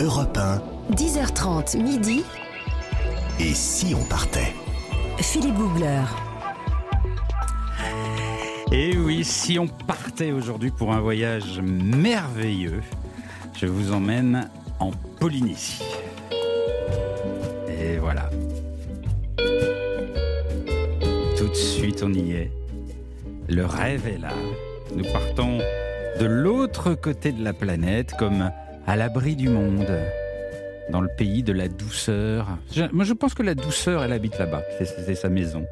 Europe 1. 10h30 midi. Et si on partait? Philippe Googler. Et oui, si on partait aujourd'hui pour un voyage merveilleux, je vous emmène en Polynésie. Et voilà. Tout de suite, on y est. Le rêve est là. Nous partons de l'autre côté de la planète, comme à l'abri du monde, dans le pays de la douceur. Je- moi, je pense que la douceur, elle habite là-bas. C'est- sa maison.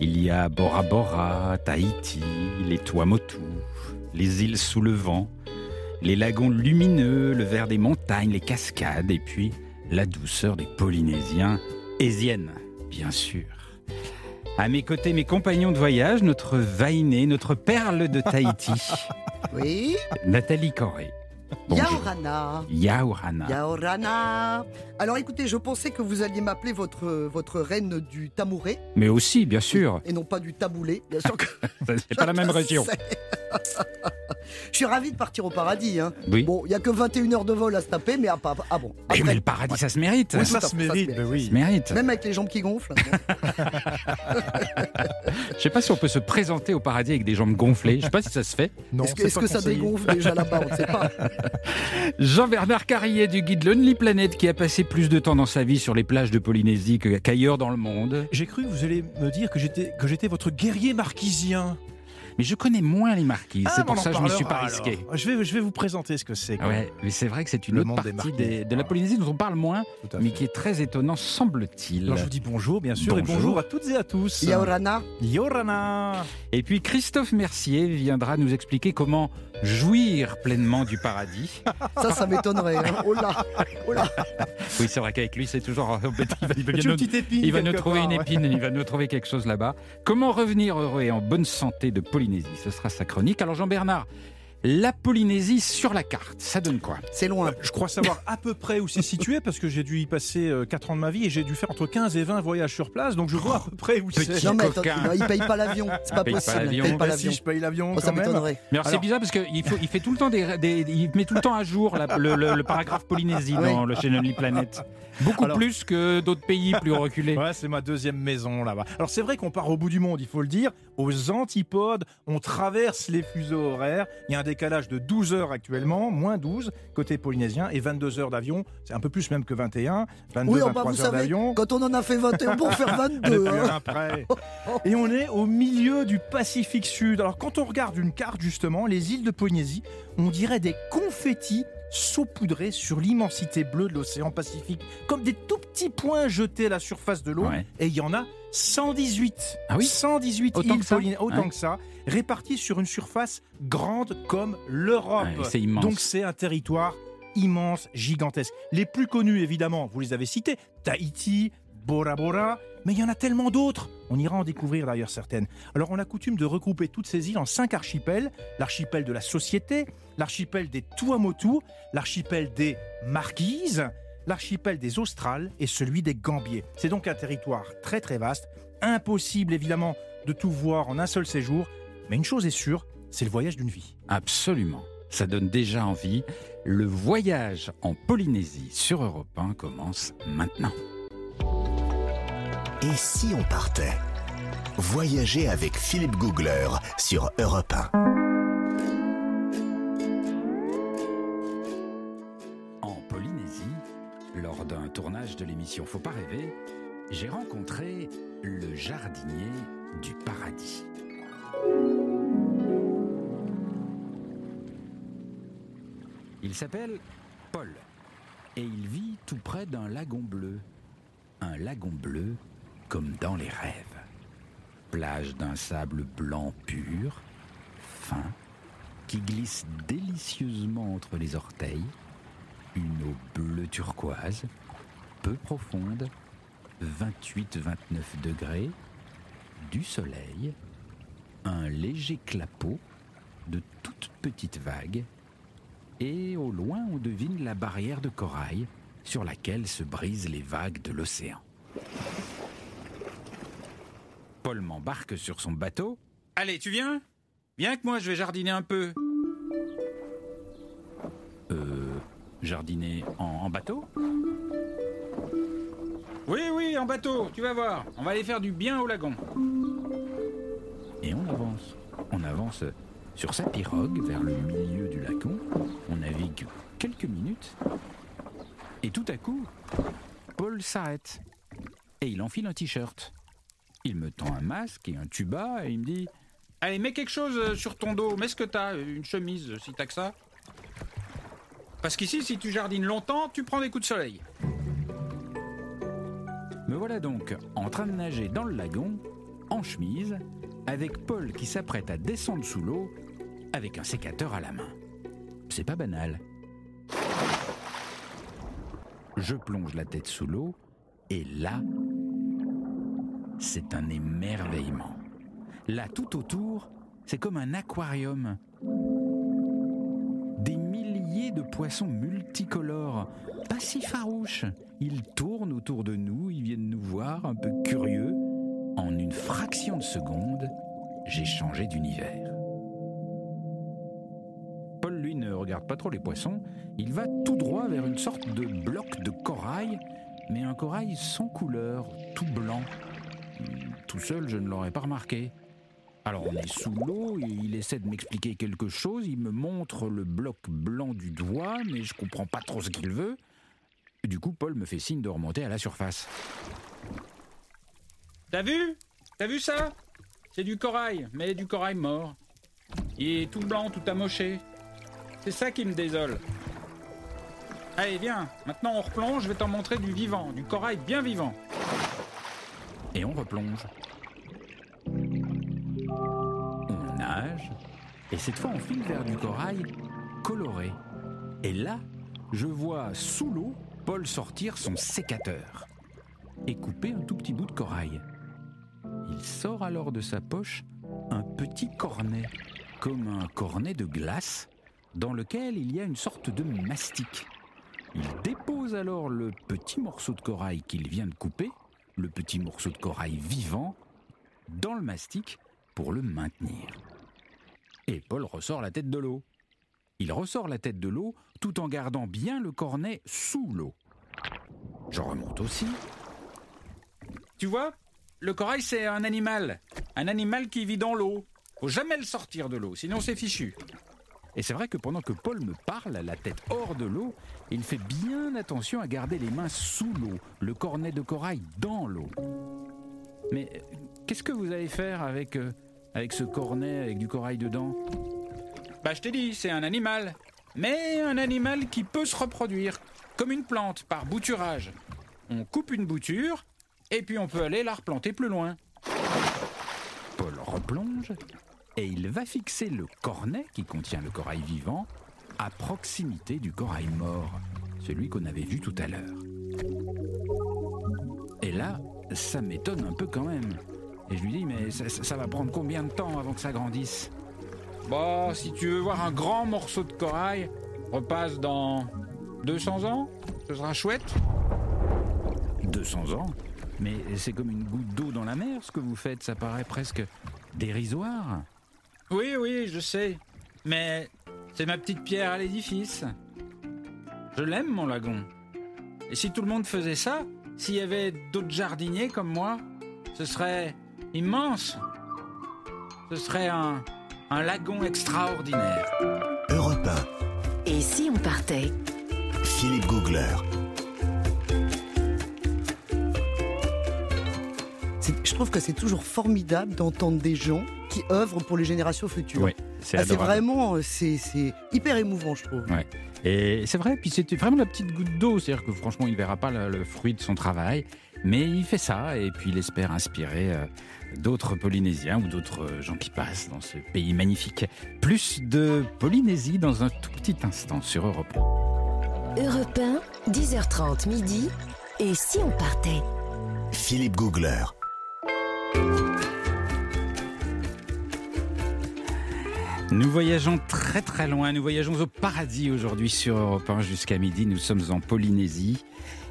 Il y a Bora Bora, Tahiti, les Tuamotu, les îles sous le vent, les lagons lumineux, le vert des montagnes, les cascades, et puis la douceur des Polynésiens, Ézienne, bien sûr. À mes côtés, mes compagnons de voyage, notre Vainé, notre perle de Tahiti, Oui, Nathalie Corré. Yaorana. Yaorana. Yaorana. Alors écoutez, je pensais que vous alliez m'appeler votre, votre reine du Tamouré Mais aussi, bien sûr, et non pas du Taboulé. Bien sûr que c'est pas la même région. je suis ravi de partir au paradis. Hein. Oui. Bon, il n'y a que 21 heures de vol à se taper, mais ah, pas- ah bon. Mais, Après, mais le paradis, ça se mérite. Oui, ça ça se mérite, se mérite. Même avec les jambes qui gonflent. Je sais pas si on peut se présenter au paradis avec des jambes gonflées. Je sais pas si ça se fait. Est-ce que, ça dégonfle déjà là-bas On ne sait pas. Jean-Bernard Carrier du guide Lonely Planet qui a passé plus de temps dans sa vie sur les plages de Polynésie que- qu'ailleurs dans le monde. J'ai cru que vous allez me dire que j'étais que j'étais votre guerrier marquisien. Mais je connais moins les marquises. Ah, c'est pour ça que je me suis pas risqué. Je vais, je vais vous présenter ce que c'est. Ouais, mais c'est vrai que c'est une Le autre des partie des- de la Polynésie dont on parle moins, mais qui est très étonnant, semble-t-il. Alors je vous dis bonjour, bien sûr, et Bonjour. à toutes et à tous. Yaorana. Yorana. Et puis Christophe Mercier viendra nous expliquer comment jouir pleinement du paradis. Ça, ça m'étonnerait. hein. Oh là, oh là. Oui, c'est vrai qu'avec lui, c'est toujours embêtant. Il va, il va bien Tu nous- petite épine. il va nous trouver part, une ouais. épine, il va nous trouver quelque chose là-bas. Comment revenir heureux et en bonne santé de Polynésie? Ce sera sa chronique. Alors Jean-Bernard, la Polynésie sur la carte, ça donne quoi? C'est loin. Je crois savoir à peu près où c'est situé parce que j'ai dû y passer 4 ans de ma vie et j'ai dû faire entre 15 et 20 voyages sur place, donc je vois à peu près où c'est. Non, mais non, il paye pas l'avion. C'est pas possible. Il l'avion. paye pas si l'avion. je paye l'avion Oh, ça m'étonnerait. Mais alors, c'est bizarre parce qu'il il fait tout le temps des, des- il met tout le temps à jour la- le, le- le paragraphe Polynésie Ah oui. dans le chez Lonely Planet. Beaucoup Alors- plus que d'autres pays plus reculés. Ouais, c'est ma deuxième maison là-bas. Alors c'est vrai qu'on part au bout du monde, il faut le dire, aux antipodes, on traverse les fuseaux horaires. Il y a un décalage de 12 heures actuellement, moins 12 côté polynésien et 22 heures d'avion. C'est un peu plus même que 21, 22, Oui, enfin, 23 vous heures d'avion. quand on en a fait 21 pour faire Et 22. puis, hein. après. Et on est au milieu du Pacifique Sud. Alors quand on regarde une carte justement, les îles de Polynésie, on dirait des confettis saupoudrés sur l'immensité bleue de l'océan Pacifique, comme des tout petits points jetés à la surface de l'eau. Ouais. Et il y en a 118. Ah oui 118 Autant îles que ça autant Ouais. que ça, réparties sur une surface grande comme l'Europe. Ouais, c'est immense. Donc c'est un territoire immense, gigantesque. Les plus connus, évidemment, vous les avez cités, Tahiti, Bora Bora, mais il y en a tellement d'autres. On ira en découvrir d'ailleurs certaines. Alors on a coutume de regrouper toutes ces îles en cinq archipels. L'archipel de la Société, l'archipel des Tuamotu, l'archipel des Marquises, l'archipel des Australes et celui des Gambiers. C'est donc un territoire très très vaste. Impossible évidemment de tout voir en un seul séjour, mais une chose est sûre, c'est le voyage d'une vie. Absolument. Ça donne déjà envie. Le voyage en Polynésie sur Europe 1 commence maintenant. Et si on partait Voyager avec Philippe Googler sur Europe 1. En Polynésie, lors d'un tournage de l'émission Faut pas rêver, j'ai rencontré le jardinier du paradis. Il s'appelle Paul et il vit tout près d'un lagon bleu. Un lagon bleu comme dans les rêves. Plage d'un sable blanc pur, fin, qui glisse délicieusement entre les orteils, une eau bleu turquoise, peu profonde, 28-29 degrés, du soleil, un léger clapot, de toutes petites vagues, et au loin on devine la barrière de corail sur laquelle se brisent les vagues de l'océan. Paul m'embarque sur son bateau. Allez, tu viens? Viens avec moi, je vais jardiner un peu. Euh, jardiner en, en bateau? Oui, oui, en bateau, tu vas voir. On va aller faire du bien au lagon. Et on avance. On avance sur sa pirogue vers le milieu du lagon. On navigue quelques minutes. Et tout à coup, Paul s'arrête. Et il enfile un t-shirt. Il me tend un masque et un tuba et il me dit Allez, mets quelque chose euh, sur ton dos. Mets ce que t'as, une chemise, si t'as que ça. Parce qu'ici, si tu jardines longtemps, tu prends des coups de soleil. Me voilà donc en train de nager dans le lagon, en chemise, avec Paul qui s'apprête à descendre sous l'eau, avec un sécateur à la main. C'est pas banal. Je plonge la tête sous l'eau, et là, c'est un émerveillement. Là, tout autour, c'est comme un aquarium. Des milliers de poissons multicolores, pas si farouches. Ils tournent autour de nous, ils viennent nous voir, un peu curieux. En une fraction de seconde, j'ai changé d'univers. Regarde pas trop les poissons. Il va tout droit vers une sorte de bloc de corail, mais un corail sans couleur, tout blanc. Tout seul, je ne l'aurais pas remarqué. Alors on est sous l'eau, et il essaie de m'expliquer quelque chose, il me montre le bloc blanc du doigt, mais je comprends pas trop ce qu'il veut. Du coup, Paul me fait signe de remonter à la surface. T'as vu? T'as vu ça? C'est du corail, mais du corail mort. Il est tout blanc, tout amoché. C'est ça qui me désole. Allez, viens, maintenant on replonge, je vais t'en montrer du vivant, du corail bien vivant. Et on replonge. On nage, et cette fois on file vers du corail coloré. Et là, je vois sous l'eau Paul sortir son sécateur et couper un tout petit bout de corail. Il sort alors de sa poche un petit cornet, comme un cornet de glace, dans lequel il y a une sorte de mastic. Il dépose alors le petit morceau de corail qu'il vient de couper, le petit morceau de corail vivant, dans le mastic pour le maintenir. Et Paul ressort la tête de l'eau. Il ressort la tête de l'eau tout en gardant bien le cornet sous l'eau. Je remonte aussi. Tu vois, le corail c'est un animal. Un animal qui vit dans l'eau. Faut jamais le sortir de l'eau, sinon c'est fichu. Et c'est vrai que pendant que Paul me parle, la tête hors de l'eau, il fait bien attention à garder les mains sous l'eau, le cornet de corail dans l'eau. Mais euh, qu'est-ce que vous allez faire avec, euh, avec ce cornet avec du corail dedans? Bah je t'ai dit, c'est un animal. Mais un animal qui peut se reproduire, comme une plante, par bouturage. On coupe une bouture, et puis on peut aller la replanter plus loin. Paul replonge, et il va fixer le cornet qui contient le corail vivant à proximité du corail mort, celui qu'on avait vu tout à l'heure. Et là, ça m'étonne un peu quand même. Et je lui dis, mais ça, va prendre combien de temps avant que ça grandisse? Bon, si tu veux voir un grand morceau de corail, repasse dans 200 ans, ce sera chouette. 200 ans? Mais c'est comme une goutte d'eau dans la mer, ce que vous faites, ça paraît presque dérisoire. Oui, oui, je sais. Mais c'est ma petite pierre à l'édifice. Je l'aime, mon lagon. Et si tout le monde faisait ça, s'il y avait d'autres jardiniers comme moi, ce serait immense. Ce serait un, un lagon extraordinaire. Europe Et si on partait? 1, Philippe Googler. Je trouve que c'est toujours formidable d'entendre des gens qui œuvrent pour les générations futures. Oui, c'est Ah, vraiment, euh, c'est c'est hyper émouvant, je trouve. Ouais. Et c'est vrai, puis c'était vraiment la petite goutte d'eau, c'est-à-dire que franchement, il ne verra pas le, le fruit de son travail, mais il fait ça, et puis il espère inspirer euh, d'autres Polynésiens ou d'autres euh, gens qui passent dans ce pays magnifique. Plus de Polynésie dans un tout petit instant sur Europe 1. Europe 1, 10h30 midi. Et si on partait? Philippe Googler. Nous voyageons très très loin, nous voyageons au paradis aujourd'hui sur Europe 1 jusqu'à midi. Nous sommes en Polynésie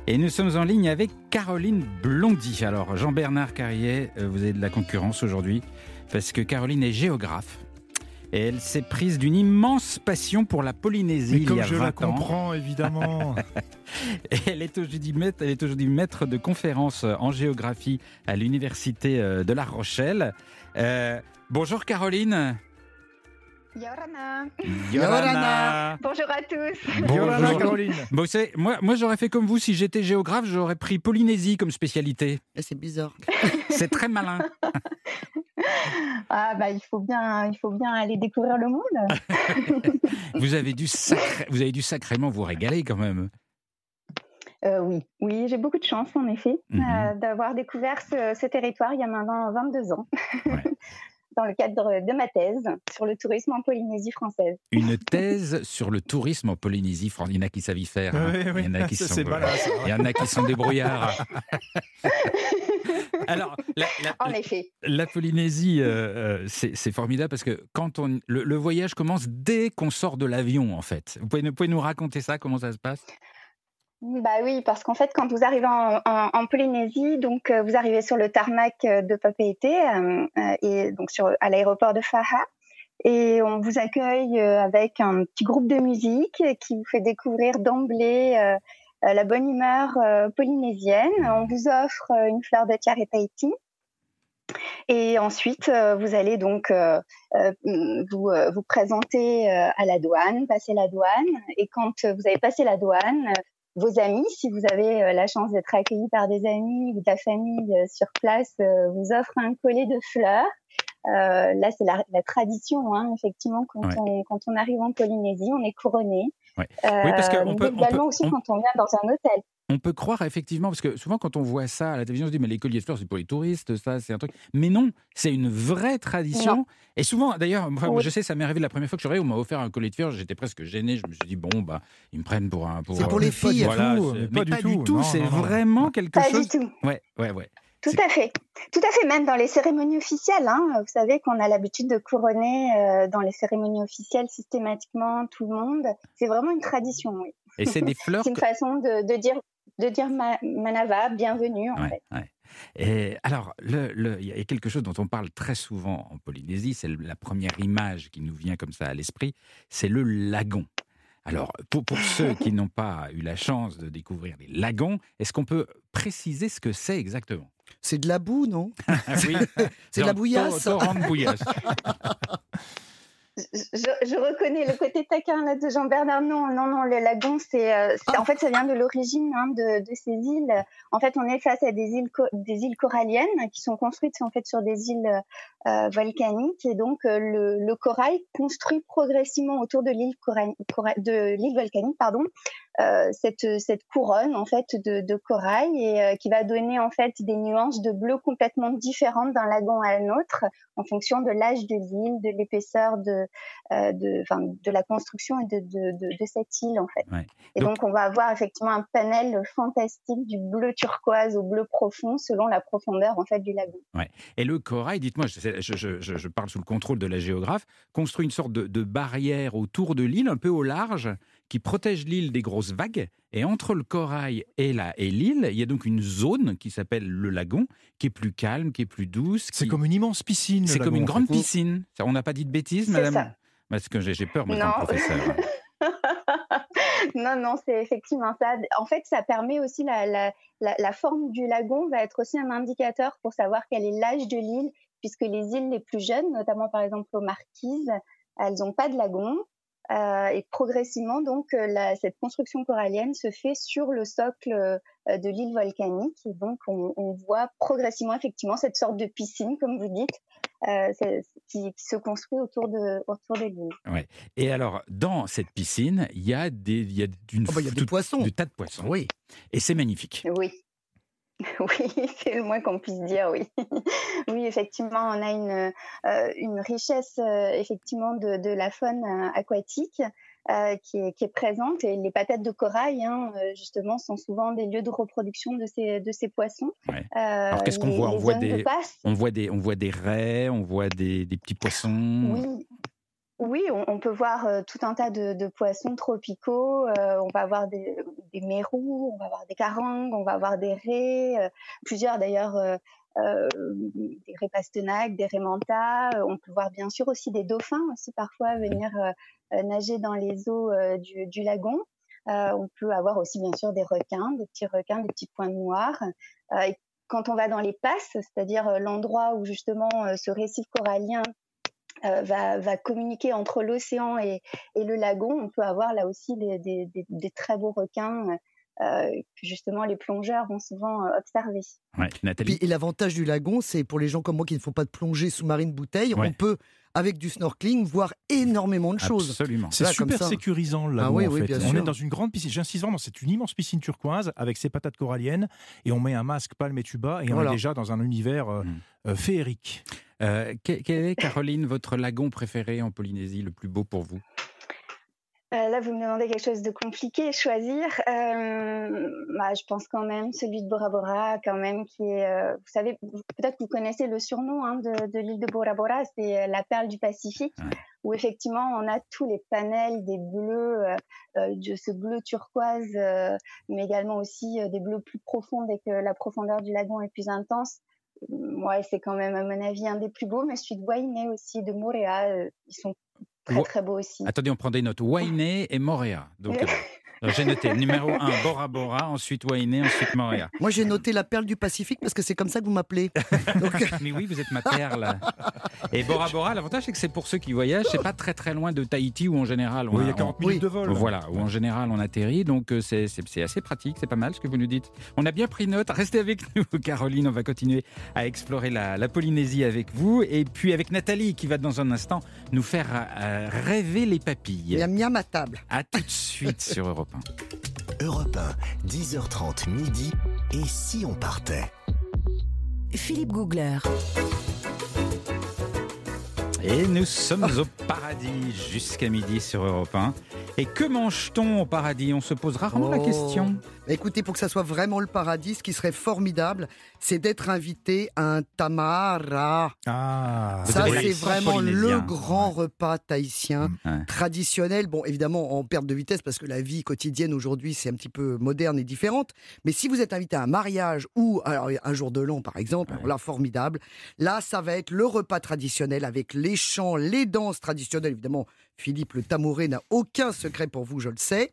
et nous sommes en ligne avec Caroline Blondy. Alors Jean-Bernard Carrier, euh, vous avez de la concurrence aujourd'hui parce que Caroline est géographe. et elle s'est prise d'une immense passion pour la Polynésie Mais il comme y a je 20 la ans. comprends, évidemment. Elle est aujourd'hui maître, elle est aujourd'hui maître de conférences en géographie à l'université euh, de La Rochelle. Euh, bonjour Caroline. Yorana. Yorana. Bonjour à tous. Yorana, Bonjour. Caroline. Bon, moi, moi j'aurais fait comme vous, si j'étais géographe, j'aurais pris Polynésie comme spécialité. C'est bizarre. C'est très malin. Ah bah il faut bien, il faut bien aller découvrir le monde. Vous avez dû, sacré- vous avez dû sacrément vous régaler quand même. Euh, oui, oui, j'ai beaucoup de chance en effet Mhm. euh, d'avoir découvert ce, ce territoire il y a maintenant 22 ans. Ouais. Dans le cadre de ma thèse sur le tourisme en Polynésie française. Une thèse sur le tourisme en Polynésie. France. Il y en a qui savent y faire. hein. Oui, oui, Il y en a qui ça, sont, il y en a qui sont débrouillards. Alors, la, la- En effet. la Polynésie, euh, euh, c'est c'est formidable parce que quand on, le, le voyage commence dès qu'on sort de l'avion, en fait. Vous pouvez, vous pouvez nous raconter ça, comment ça se passe? Bah oui, parce qu'en fait, quand vous arrivez en, Polynésie, donc euh, vous arrivez sur le tarmac euh, de Papeete euh, et donc sur à l'aéroport de Faha. Et on vous accueille avec un petit groupe de musique qui vous fait découvrir d'emblée la bonne humeur polynésienne. On vous offre une fleur de tiare et Tahiti. Et ensuite, vous allez donc vous, vous présenter à la douane, passer la douane. Et quand vous avez passé la douane, vos amis, si vous avez euh, la chance d'être accueilli par des amis ou de la famille euh, sur place, euh, vous offrent un collier de fleurs. Euh, là, c'est la, la tradition, hein, effectivement, quand, Ouais. on, quand on arrive en Polynésie, on est couronné. Ouais. Oui, parce peut- on également peut- aussi on- quand on vient dans un hôtel. On peut croire effectivement, parce que souvent quand on voit ça à la télévision, on se dit mais les colliers de fleurs c'est pour les touristes, ça c'est un truc. Mais non, c'est une vraie tradition. Et souvent, d'ailleurs, enfin, Oui. je sais, ça m'est arrivé la première fois que je suis on m'a offert un collier de fleurs, j'étais presque gêné, je me suis dit bon bah ils me prennent pour un. C'est pour les filles. Voilà, tout, mais pas du tout, c'est vraiment quelque Pas chose. du tout. Ouais, ouais, ouais. Tout à fait. Tout à fait, même dans les cérémonies officielles. Hein, vous savez qu'on a l'habitude de couronner euh, dans les cérémonies officielles systématiquement tout le monde. C'est vraiment une tradition, oui. Et c'est des fleurs. C'est une que- façon de, de dire, de dire ma- Manava, bienvenue en Ouais, fait. ouais. Et alors, le- le- il y a quelque chose dont on parle très souvent en Polynésie, c'est la première image qui nous vient comme ça à l'esprit, c'est le lagon. Alors, pour, pour ceux qui n'ont pas eu la chance de découvrir les lagons, est-ce qu'on peut préciser ce que c'est exactement? C'est de la boue, non? Oui, C'est de la bouillasse. torrent de bouillasse. Je, je- reconnais le côté taquin là de Jean-Bernard. Non, non, non, le lagon, c'est, euh, c'est- en fait, ça vient de l'origine hein, de, de ces îles. En fait, on est face à des îles, des îles coralliennes qui sont construites en fait sur des îles euh, volcaniques et donc euh, le, le corail construit progressivement autour de l'île de l'île volcanique, pardon, euh, cette cette couronne en fait de, de corail et euh, qui va donner en fait des nuances de bleu complètement différentes d'un lagon à un autre en fonction de l'âge de l'île, de l'épaisseur de euh, de, enfin, de la construction et de, de, de, de cette île en fait. Ouais. Et Donc- donc, on va avoir effectivement un panel fantastique du bleu turquoise au bleu profond selon la profondeur en fait du lagon. Et le corail, dites-moi, je, je- je- je- je parle sous le contrôle de la géographe, construit une sorte de, de barrière autour de l'île, un peu au large, qui protège l'île des grosses vagues. Et entre le corail et la- et l'île, il y a donc une zone qui s'appelle le lagon, qui est plus calme, qui est plus douce. C'est comme une immense piscine. c'est comme une en grande piscine. On n'a pas dit de bêtises, C'est madame ça. Parce que j'ai j'ai peur, comme professeur. non, non, c'est effectivement ça. En fait, ça permet aussi la, la, la, la forme du lagon va être aussi un indicateur pour savoir quel est l'âge de l'île, puisque les îles les plus jeunes, notamment par exemple aux Marquises, elles n'ont pas de lagon. Euh, et progressivement, donc, euh, la, cette construction corallienne se fait sur le socle euh, de l'île volcanique. Et donc, on, on voit progressivement, effectivement, cette sorte de piscine, comme vous dites, euh, qui, qui se construit autour de, autour de l'île. Et alors, dans cette piscine, il y a des, il y a d'une Oh, bah, Il y a des tout- poissons. de tas de poissons. Oui. Et c'est magnifique. Oui. Oui, c'est le moins qu'on puisse dire, oui. oui, effectivement, on a une, euh, une richesse euh, effectivement de, de la faune euh, aquatique qui, est, qui est présente et les patates de corail, hein, justement, sont souvent des lieux de reproduction de ces, de ces poissons. Ouais. Alors, qu'est-ce qu'on voit? On voit des- de On voit des, on voit des raies, on voit des, des petits poissons. Oui. Oui, on, on peut voir euh, tout un tas de, de poissons tropicaux. euh, on va avoir des, des mérous, on va avoir des carangues, on va avoir des raies, euh, plusieurs d'ailleurs euh, des répastenaques, des rémentas. On peut voir bien sûr aussi des dauphins aussi parfois venir nager dans les eaux du, du, lagon. on peut avoir aussi bien sûr des requins, des petits requins, des petits points noirs. et quand on va dans les passes, c'est-à-dire l'endroit où justement ce récif corallien euh, va, va, communiquer entre l'océan et, et, le lagon, on peut avoir là aussi des, des, des, très beaux requins euh, que justement les plongeurs vont souvent euh, observer. Ouais, Nathalie. et l'avantage du lagon, c'est pour les gens comme moi qui ne font pas de plongée sous-marine bouteille, on peut avec du snorkeling, voir énormément de choses. Absolument. C'est super sécurisant là. Ah oui, oui, on est dans une grande piscine. J'insiste vraiment, c'est une immense piscine turquoise avec ses patates coralliennes et on met un masque palme et tuba et on est déjà dans un univers mm. féerique. Euh, quel est, Caroline, votre lagon préféré en Polynésie, le plus beau pour vous? Euh, là, vous me demandez quelque chose de compliqué, choisir. Euh, bah, je pense quand même celui de Bora Bora, quand même, qui est, vous savez, peut-être que vous connaissez le surnom hein, de, l'île de Bora Bora, c'est la perle du Pacifique, où effectivement on a tous les panels des bleus, de ce bleu turquoise, mais également aussi des bleus plus profonds dès que la profondeur du lagon est plus intense ouais, c'est quand même, à mon avis, un des plus beaux. Mais celui de Wainé aussi, de Moréa, euh, ils sont très, très beaux aussi. Attendez, on prend des notes. Wainé et Moréa. Donc, J'ai noté numéro 1, Bora Bora, ensuite Wainé, ensuite Moria. Moi, j'ai noté la perle du Pacifique parce que c'est comme ça que vous m'appelez. Mais oui, vous êtes ma perle. Et Bora Bora, l'avantage, c'est que c'est pour ceux qui voyagent, c'est pas très très loin de Tahiti où en général on il y a 40 minutes de vol. Voilà, où en général on atterrit. Donc euh, c'est assez pratique, c'est pas mal ce que vous nous dites. On a bien pris note. Restez avec nous, Caroline. On va continuer à explorer la, Polynésie avec vous. Et puis avec Nathalie qui va dans un instant nous faire euh, rêver les papilles. Il y a miam à table. À tout de suite sur Europe Europe 1, 10h30 midi. Et si on partait? Philippe Googler. Et nous sommes au paradis jusqu'à midi sur Europe 1. Et que mange-t-on au paradis? On se pose rarement la oh. question. Écoutez, pour que ça soit vraiment le paradis, ce qui serait formidable, c'est d'être invité à un tamara. Ah, ça, c'est vraiment le grand repas tahitien mm, traditionnel. Bon, évidemment, en perte de vitesse parce que la vie quotidienne aujourd'hui, c'est un petit peu moderne et différente. Mais si vous êtes invité à un mariage ou alors, un jour de l'an, par exemple, là, formidable. Là, ça va être le repas traditionnel avec les chants, les danses traditionnelles, évidemment. Philippe le Tamouré n'a aucun secret pour vous, je le sais.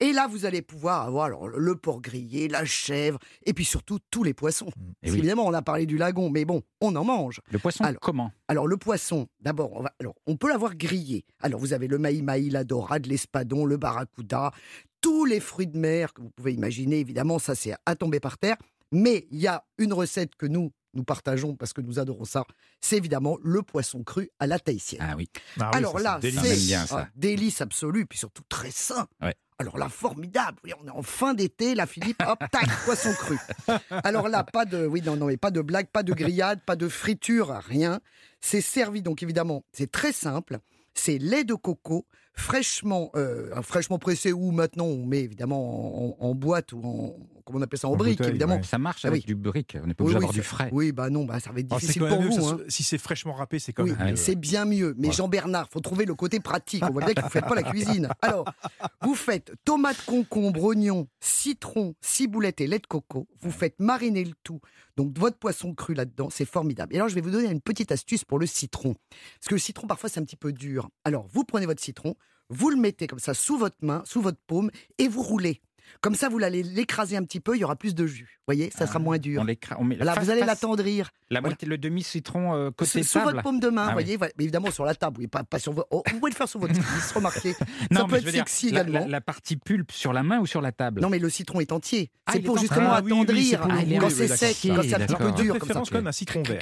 Et là, vous allez pouvoir avoir alors, le porc grillé, la chèvre, et puis surtout tous les poissons. Mm. Évidemment, on a parlé du lagon, mais bon, on en mange. Le poisson, comment? Alors, le poisson, d'abord, on, alors, on peut l'avoir grillé. Alors, vous avez le maï-maï, la dorade, l'espadon, le barracuda, tous les fruits de mer que vous pouvez imaginer. Évidemment, ça, c'est à tomber par terre. Mais il y a une recette que nous, nous partageons parce que nous adorons ça, c'est évidemment le poisson cru à la tahitienne. Ah oui. Ah Alors là, c'est un délice absolu, puis surtout très sain. Alors là, formidable. on est en fin d'été, la Philippe, hop, tac, poisson cru. Alors là, pas de, oui, non, non, mais pas de blague, pas de grillade, pas de friture, rien. C'est servi, donc évidemment, c'est très simple. C'est lait de coco, fraîchement, euh, fraîchement pressé ou maintenant on met évidemment en, boîte ou en comment on appelle ça en, brique évidemment. Ça marche avec du brique, on n'est pas obligé d'avoir du frais. Oui bah non bah ça va être ah, difficile pour vous. Hein. Si c'est fraîchement râpé c'est quand même. Oui, c'est bien mieux. Mais Jean Bernard, faut trouver le côté pratique. On voit bien que vous faites pas la cuisine. Alors vous faites tomate, concombre, oignon, citron, ciboulette et lait de coco. Vous faites mariner le tout. Donc votre poisson cru là-dedans, c'est formidable. Et alors je vais vous donner une petite astuce pour le citron, parce que le citron parfois c'est un petit peu dur. Alors vous prenez votre citron, vous le mettez comme ça sous votre main, sous votre paume, et vous roulez. Comme ça, vous allez l'écraser un petit peu, il y aura plus de jus. Vous voyez, ça sera ah, moins dur. Là, vous allez l'attendrir. La le demi-citron euh, côté sous, votre paume de main, ah vous voyez, évidemment sur la table, pas, pas sur oh, vous pouvez le faire sur votre cuisse, remarquez. ça peut être sexy également. La, partie pulpe sur la main ou sur la table? Non, mais le citron est entier. Ah, c'est pour justement attendrir quand c'est sec, quand c'est un petit peu dur. Comme ça. quand même un citron vert.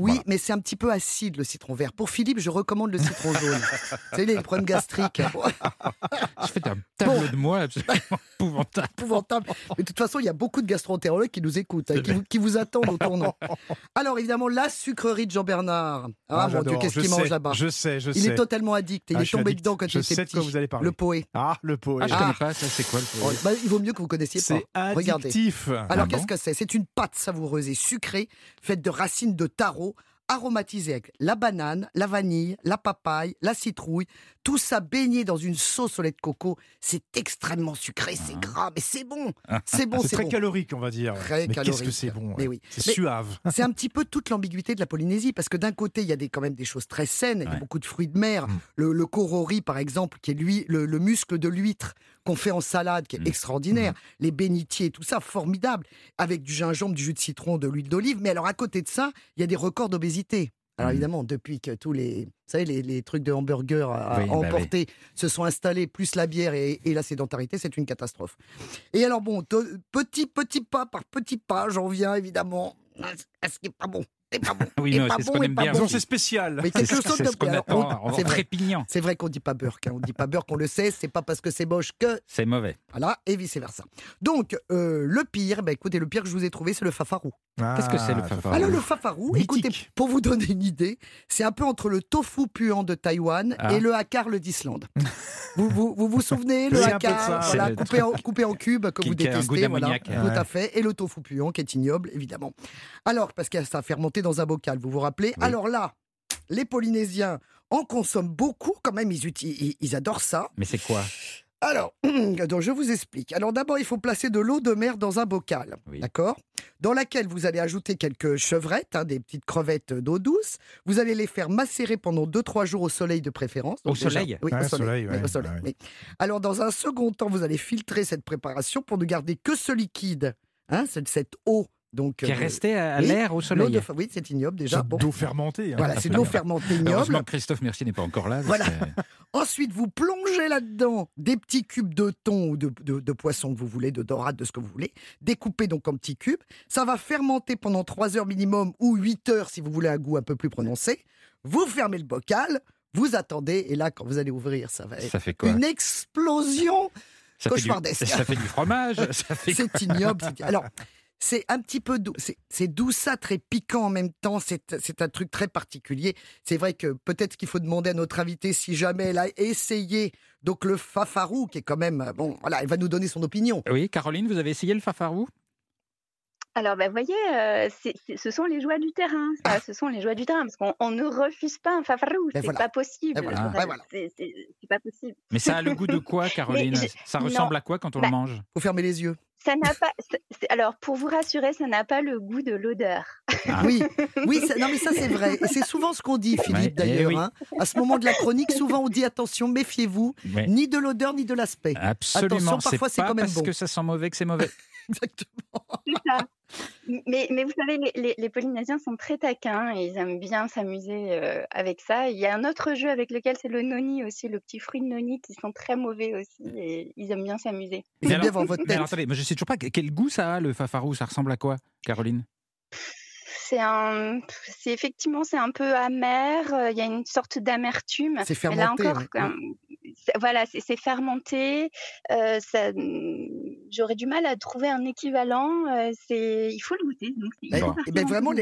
Oui, mais c'est un petit peu acide le citron vert. Pour Philippe, je recommande le citron jaune. Vous savez, les problèmes gastriques. je fais un tableau de moi absolument épouvantable. épouvantable. Mais de toute façon, il y a beaucoup de gastroentérologues qui nous écoutent, hein, qui, vous, attendent au tournant. Alors évidemment, la sucrerie de Jean-Bernard. Ah, ah mon Dieu, qu'est-ce qu'il mange là-bas Je sais, je sais. Il est totalement addict. il ah, est tombé dedans quand il était petit. Sais de quoi vous allez parler. Le poé. Ah, le poé. Ah, je connais pas, ça c'est quoi le poé oh, bah, Il vaut mieux que vous connaissiez pas. C'est addictif. Alors qu'est-ce que c'est? C'est une pâte savoureuse et sucrée faite de racines de taro aromatisé avec la banane, la vanille, la papaye, la citrouille, tout ça baigné dans une sauce au lait de coco. C'est extrêmement sucré, c'est Ah. gras, mais c'est bon. C'est bon, C'est très bon. calorique, on va dire. Très mais qu'est-ce que c'est bon. Mais ouais. oui. C'est suave. C'est un petit peu toute l'ambiguïté de la Polynésie, parce que d'un côté, il y a des, quand même des choses très saines, il y a beaucoup de fruits de mer. Mm. Le, le korori, par exemple, qui est lui, le, le muscle de l'huître qu'on fait en salade, qui est Mm. extraordinaire. Les bénitiers, tout ça, formidable. Avec du gingembre, du jus de citron, de l'huile d'olive. Mais alors, à côté de ça, il y a des records d'obésité. Alors Mm. évidemment, depuis que tous les, vous savez, les, les trucs de hamburger à, bah oui. emporter se sont installés, plus la bière et, et la sédentarité, c'est une catastrophe. Et alors bon, petit petit pas par petit pas, j'en viens évidemment à ce qui est pas bon? C'est pas bon. Oui, pas c'est ce qu'on aime bien. Non, c'est spécial. Mais C'est quelque chose c'est vrai. trépignant. C'est vrai qu'on dit pas burk, hein. on dit pas burk, on le sait, c'est pas parce que c'est moche que C'est mauvais. voilà, et vice versa. Donc euh, le pire, ben écoutez, le pire que je vous ai trouvé, c'est le fafarou. Qu'est-ce que c'est, le Ah, fafarou Alors le fafarou, Mythique. écoutez, pour vous donner une idée, c'est un peu entre le tofu puant de Taïwan Ah. et le hakarle d'Islande. vous, vous, vous vous souvenez, le C'est un peu hakar, ça, ouais. voilà, coupé, en, coupé en cubes que Qui- vous détestez, voilà, tout à fait, et le tofu puant qui est ignoble, évidemment. Alors, parce que ça a fermenté dans un bocal, vous vous rappelez? Oui. Alors là, les Polynésiens en consomment beaucoup, quand même, ils- ils adorent ça. Mais c'est quoi? Alors, donc je vous explique. Alors d'abord, il faut placer de l'eau de mer dans un bocal, Oui. d'accord? Dans laquelle vous allez ajouter quelques chevrettes, hein, des petites crevettes d'eau douce. Vous allez les faire macérer pendant 2-3 jours au soleil de préférence. Au déjà- soleil Oui, au soleil. soleil, oui, ouais, au soleil, oui. Alors dans un second temps, vous allez filtrer cette préparation pour ne garder que ce liquide, hein, cette, cette eau. Donc, Qui est euh, resté à, oui, l'air au soleil de Oui, c'est ignoble déjà. C'est Bon. d'eau fermentée. hein. Voilà, c'est de l'eau fermentée ignoble. Heureusement Christophe Mercier n'est pas encore là. Voilà. Ensuite, vous plongez là-dedans des petits cubes de thon ou de, de, de poisson que vous voulez, de dorade, de ce que vous voulez, découpés donc en petits cubes. Ça va fermenter pendant 3 heures minimum ou 8 heures si vous voulez un goût un peu plus prononcé. Vous fermez le bocal, vous attendez, et là, quand vous allez ouvrir, ça va être Ça fait quoi? une explosion. ça fait, du, cauchemardesque. ça fait du fromage. C'est ignoble. Alors, c'est un petit peu doux. C'est- C'est douceâtre et piquant en même temps. C'est un truc très particulier. C'est vrai que peut-être qu'il faut demander à notre invitée si jamais elle a essayé donc le fafarou, qui est quand même euh, bon. Voilà, elle va nous donner son opinion. Oui, Caroline, vous avez essayé le fafarou? Alors, bah, vous voyez, euh, ce sont les joies du terrain. ça, ce sont les joies du terrain, parce qu'on on ne refuse pas un fafarou. Ben C'est voilà. pas possible. Ben voilà. Ça, Ben voilà. C'est pas possible. Mais ça a le goût de quoi, Caroline? je- Ça non. ressemble à quoi quand on Bah, le mange? Faut fermer les yeux. Ça n'a pas. c'est- c'est- Alors, pour vous rassurer, ça n'a pas le goût de l'odeur. Ah. Oui, oui. ça- non, mais ça c'est vrai. Et c'est souvent ce qu'on dit, Philippe. eh D'ailleurs, oui. hein. à ce moment de la chronique, souvent on dit attention, méfiez-vous, Ouais. ni de l'odeur ni de l'aspect. Absolument. parfois, c'est pas quand même parce bon. que ça sent mauvais que c'est mauvais. Exactement. C'est ça. Mais, mais vous savez, les, les- les Polynésiens sont très taquins et ils aiment bien s'amuser euh, avec ça. Il y a un autre jeu avec lequel c'est le noni aussi, le petit fruit de noni qui sont très mauvais aussi et ils aiment bien s'amuser. Mais alors- Mais tête. alors, attendez, je sais toujours pas quel goût ça a le fafarou. Ça ressemble à quoi, Caroline? C'est un, c'est effectivement c'est un peu amer. euh, Il y a une sorte d'amertume. C'est Mais là fermenté. encore, voilà, c'est c'est fermenté. euh, ça- J'aurais du mal à trouver un équivalent. euh, c'est, il faut le goûter. Donc, il Eh ben, vraiment.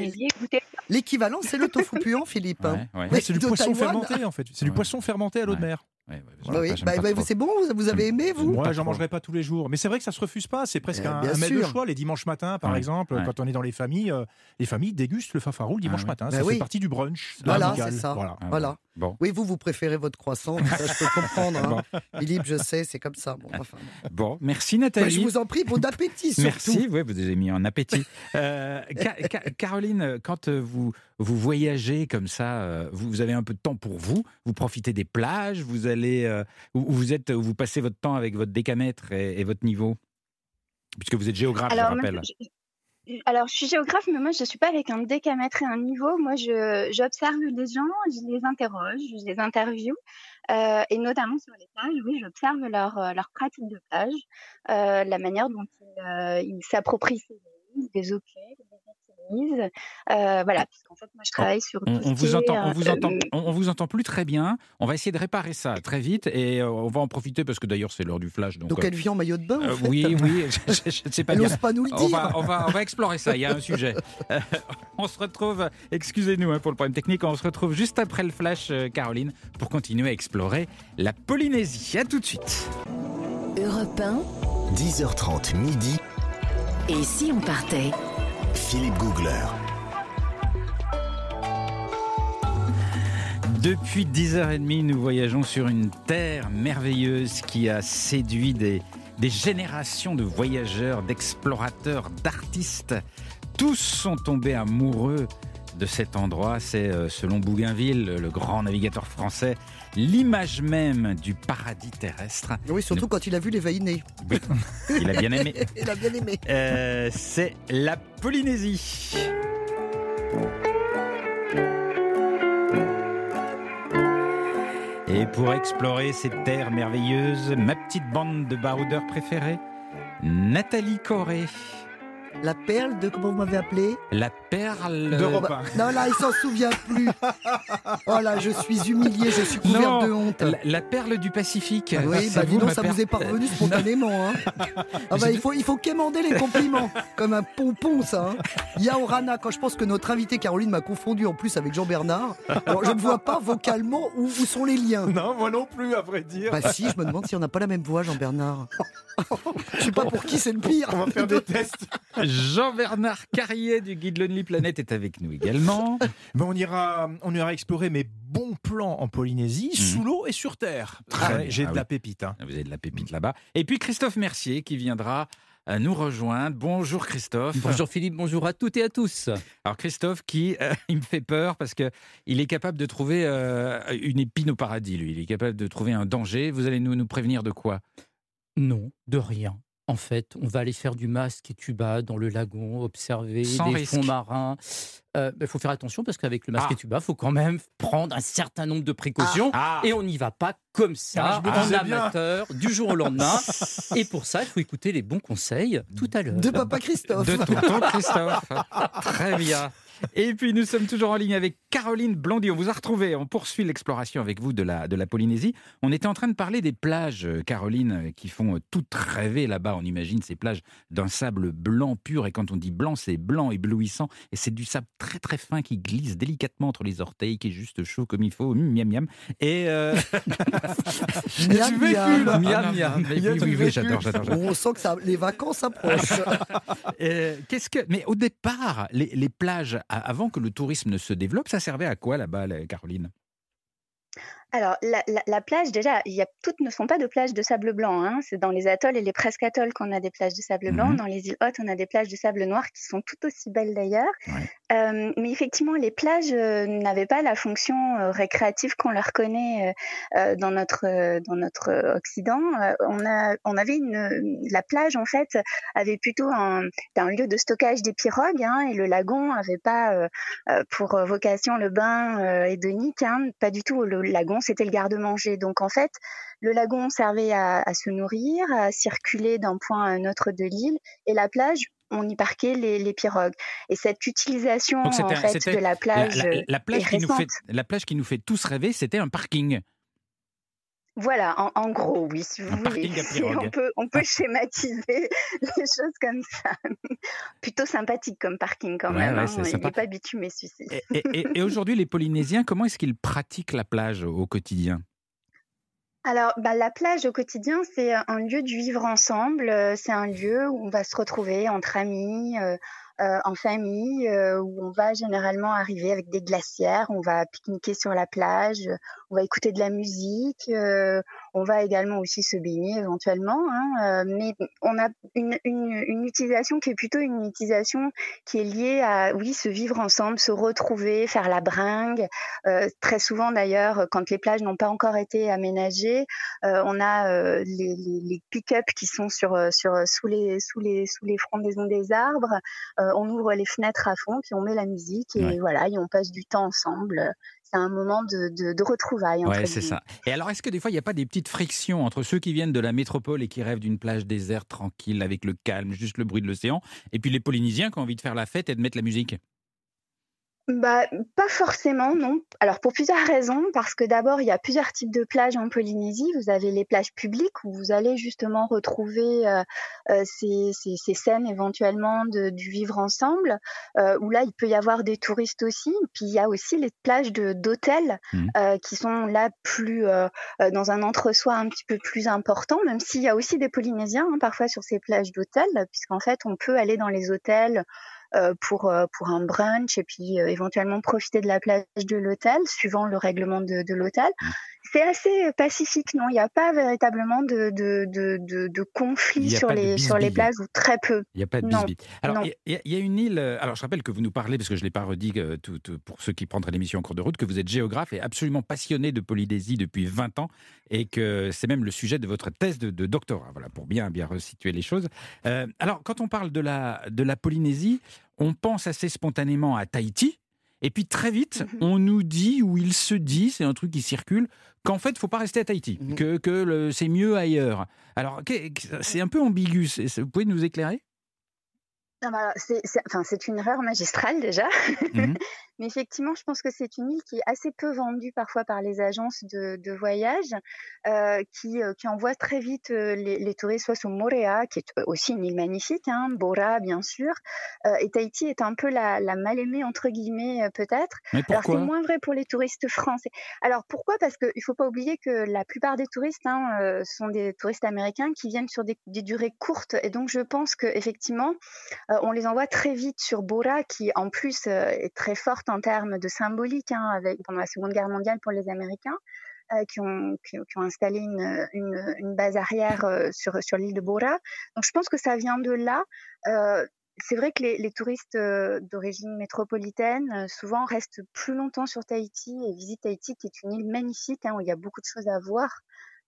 L'équivalent, c'est le tofu puant, Philippe. hein. Ouais, ouais. Mais C'est du poisson Taïwan. fermenté en fait. C'est du poisson fermenté à l'eau de mer. Ouais, Bah oui, bah, bah, c'est bon, vous, avez aimé, vous? Moi, j'en mangerai pas tous les jours. Mais c'est vrai que ça se refuse pas. C'est presque Eh, un, un mets de sûr. choix les dimanches matins, par Ouais, exemple, ouais. quand on est dans les familles. euh, les familles dégustent le fafarou le dimanche ouais. matin. Bah ça oui. fait partie du brunch. Voilà, c'est ça. Voilà. Ah, Voilà. Bon, Oui, vous, vous préférez votre croissant, ça je peux comprendre. hein. Philippe, je sais, c'est comme ça. Bon, enfin, bon. bon, merci Nathalie. je vous en prie, bon appétit surtout. Merci, ouais, vous avez mis en appétit. Euh, Ca- Ca- Caroline, quand euh, vous, vous voyagez comme ça, euh, vous, vous avez un peu de temps pour vous, vous profitez des plages, vous allez, euh, où où vous êtes, où vous passez votre temps avec votre décamètre et, et votre niveau, puisque vous êtes géographe, Alors, je rappelle. je- alors, je suis géographe, mais moi, je ne suis pas avec un décamètre et un niveau. Moi, j'observe les gens, je les interroge, je les interviewe. euh, et notamment sur les plages, oui, j'observe leur, leur pratique de plage, la manière dont ils ils s'approprient ces les occupent, les utilisent. Euh, voilà, puisqu'en fait, moi, je travaille sur On, on vous entend, on euh, vous entend, euh, on, on vous entend plus très bien. On va essayer de réparer ça très vite et euh, on va en profiter parce que d'ailleurs c'est l'heure du flash. Donc, Donc euh, elle vit en maillot de bain, en euh, fait. oui, oui, je- je je ne sais pas Elle n'ose pas nous le On dire. va, on, va, on va explorer ça, il y a un sujet. Euh, on se retrouve, excusez-nous hein, pour le problème technique, on se retrouve juste après le flash, Caroline, pour continuer à explorer la Polynésie. À tout de suite. Europe 1, 10h30 midi, et si on partait Philippe Googler. Depuis 10h30, nous voyageons sur une terre merveilleuse qui a séduit des, des générations de voyageurs, d'explorateurs, d'artistes. Tous sont tombés amoureux de cet endroit. C'est, euh, selon Bougainville, le grand navigateur français, l'image même du paradis terrestre. Oui, surtout quand il a vu les vaïnés. Oui, il a bien aimé. il a bien aimé. Euh, c'est la Polynésie. Et pour explorer cette terre merveilleuse, ma petite bande de baroudeurs préférés, Nathalie Corée. La perle de comment vous m'avez appelé? La perle d'Europe. Non là, il s'en souvient plus. Oh là, je suis humilié, je suis couvert de honte. La, perle du Pacifique. Oui, bah dis donc, ça vous est parvenu spontanément. Hein. Ah bah, il faut, il faut quémander les compliments, comme un pompon ça. Hein. Yaorana, quand je pense que notre invité Caroline m'a confondu en plus avec Jean Bernard, alors je ne vois pas vocalement où, où sont les liens. Non, moi non plus, à vrai dire. Bah si, je me demande si on n'a pas la même voix, Jean Bernard. je sais pas pour qui c'est le pire. On va faire des tests. Jean-Bernard Carrier du guide Lonely Planet est avec nous également. Ben on, ira, on ira explorer mes bons plans en Polynésie, mhm. sous l'eau et sur terre. J'ai de ah la pépite. Hein. Vous avez de la pépite là-bas. Et puis Christophe Mercier qui viendra euh, nous rejoindre. Bonjour Christophe. Bonjour Philippe, bonjour à toutes et à tous. Alors Christophe qui, euh, il me fait peur parce que il est capable de trouver euh, une épine au paradis, lui. Il est capable de trouver un danger. Vous allez nous, nous prévenir de quoi? Non, de rien. En fait, on va aller faire du masque et tuba dans le lagon, observer des fonds marins. Il euh, faut faire attention parce qu'avec le masque ah. et tuba, il faut quand même prendre un certain nombre de précautions ah. et on n'y va pas comme ça, ah, en amateur, du jour au lendemain. et pour ça, il faut écouter les bons conseils tout à l'heure. De papa Christophe. De tonton Christophe. Très bien. Et puis nous sommes toujours en ligne avec Caroline Blondy. On vous a retrouvé, on poursuit l'exploration avec vous de la, de la Polynésie. On était en train de parler des plages, euh, Caroline, euh, qui font euh, tout rêver là-bas. On imagine ces plages d'un sable blanc pur. Et quand on dit blanc, c'est blanc éblouissant. Et c'est du sable très très fin qui glisse délicatement entre les orteils, qui est juste chaud comme il faut. Miam miam. Et. Euh... miam, miam. miam miam. Oui, oui, j'adore, j'adore. On sent que ça, les vacances approchent. Qu'est-ce que. Mais au départ, les, les plages avant que le tourisme ne se développe, ça servait à quoi là-bas, Caroline? Alors, la, plage, déjà, y a, toutes ne sont pas de plages de sable blanc. Hein. C'est dans les atolls et les presque atolls qu'on a des plages de sable blanc. Mmh dans les îles hautes, on a des plages de sable noir qui sont tout aussi belles d'ailleurs. Euh, mais effectivement, les plages euh, n'avaient pas la fonction euh, récréative qu'on leur connaît dans notre dans notre Occident. on a on avait une la plage en fait avait plutôt un, un lieu de stockage des pirogues hein, et le lagon avait pas pour vocation le bain hédonique. Hein, pas du tout. Le lagon c'était le garde-manger. Donc en fait, le lagon servait à, se nourrir, à circuler d'un point à un autre de l'île, et la plage, on y parquait les, pirogues. Et cette utilisation en fait, de la plage, la, plage qui nous fait, la plage qui nous fait tous rêver, c'était un parking. Voilà, en, gros, oui, si vous voulez. on peut, on peut schématiser les choses comme ça. Plutôt sympathique comme parking quand même. Hein. Il n'est pas bitumé celui-ci. Et, aujourd'hui, les Polynésiens, comment est-ce qu'ils pratiquent la plage au quotidien? Alors, bah, la plage au quotidien, c'est un lieu du vivre ensemble. Euh, c'est un lieu où on va se retrouver entre amis, euh, euh, en famille euh, où on va généralement arriver avec des glacières, on va pique-niquer sur la plage, on va écouter de la musique, euh, on va également aussi se baigner éventuellement, hein, mais on a une, une, une, utilisation qui est plutôt une utilisation qui est liée à oui se vivre ensemble, se retrouver, faire la bringue. très souvent d'ailleurs, quand les plages n'ont pas encore été aménagées, on a les, les, les pick-up qui sont sur, sur sous les sous les sous les frondaisons des arbres. Euh, on ouvre les fenêtres à fond, puis on met la musique et voilà, et on passe du temps ensemble. C'est un moment de, de, retrouvailles. Ouais, c'est ça. Et alors, est-ce que des fois, il n'y a pas des petites frictions entre ceux qui viennent de la métropole et qui rêvent d'une plage déserte tranquille avec le calme, juste le bruit de l'océan, et puis les Polynésiens qui ont envie de faire la fête et de mettre la musique? Bah, pas forcément, non. Alors pour plusieurs raisons, parce que d'abord il y a plusieurs types de plages en Polynésie. Vous avez les plages publiques où vous allez justement retrouver euh, euh, ces, ces, ces, scènes éventuellement de, du vivre ensemble, euh, où là il peut y avoir des touristes aussi. Puis il y a aussi les plages d'hôtels mmh. qui sont là plus dans un entre-soi un petit peu plus important, même s'il y a aussi des Polynésiens hein, parfois sur ces plages d'hôtels, puisqu'en fait on peut aller dans les hôtels pour, pour un brunch et puis éventuellement profiter de la plage de l'hôtel, suivant le règlement de, de l'hôtel. C'est assez pacifique, non? Il n'y a pas véritablement de, de, de, de conflit sur les, sur les plages, ou très peu. Il n'y a pas de bisbille. Alors, il y, a une île. Alors, je rappelle que vous nous parlez, parce que je ne l'ai pas redit tout, pour ceux qui prendraient l'émission en cours de route, que vous êtes géographe et absolument passionné de Polynésie depuis 20 ans et que c'est même le sujet de votre thèse de, doctorat. Voilà, pour bien, bien resituer les choses. Euh, alors, quand on parle de la, de la Polynésie, on pense assez spontanément à Tahiti. Et puis très vite, on nous dit, ou il se dit, c'est un truc qui circule, qu'en fait, il ne faut pas rester à Tahiti, mhm. que, que c'est mieux ailleurs. Alors, c'est un peu ambigu. Vous pouvez nous éclairer? C'est une erreur magistrale déjà. Mhm. Mais effectivement, je pense que c'est une île qui est assez peu vendue parfois par les agences de, de voyage, euh, qui, euh, qui envoient très vite euh, les, les, touristes soit sur Moréa, qui est aussi une île magnifique, hein, Bora bien sûr, et Tahiti est un peu la, la mal aimée entre guillemets peut-être. Alors c'est moins vrai pour les touristes français. Alors pourquoi? Parce qu'il ne faut pas oublier que la plupart des touristes hein, sont des touristes américains qui viennent sur des, des durées courtes, et donc je pense qu'effectivement, on les envoie très vite sur Bora, qui en plus est très forte en termes de symbolique hein, pendant la Seconde Guerre mondiale pour les Américains. Euh, qui, ont, installé une, base arrière euh, sur, l'île de Bora. Donc je pense que ça vient de là. Euh, c'est vrai que les, touristes euh, d'origine métropolitaine souvent restent plus longtemps sur Tahiti et visitent Tahiti, qui est une île magnifique hein, où il y a beaucoup de choses à voir.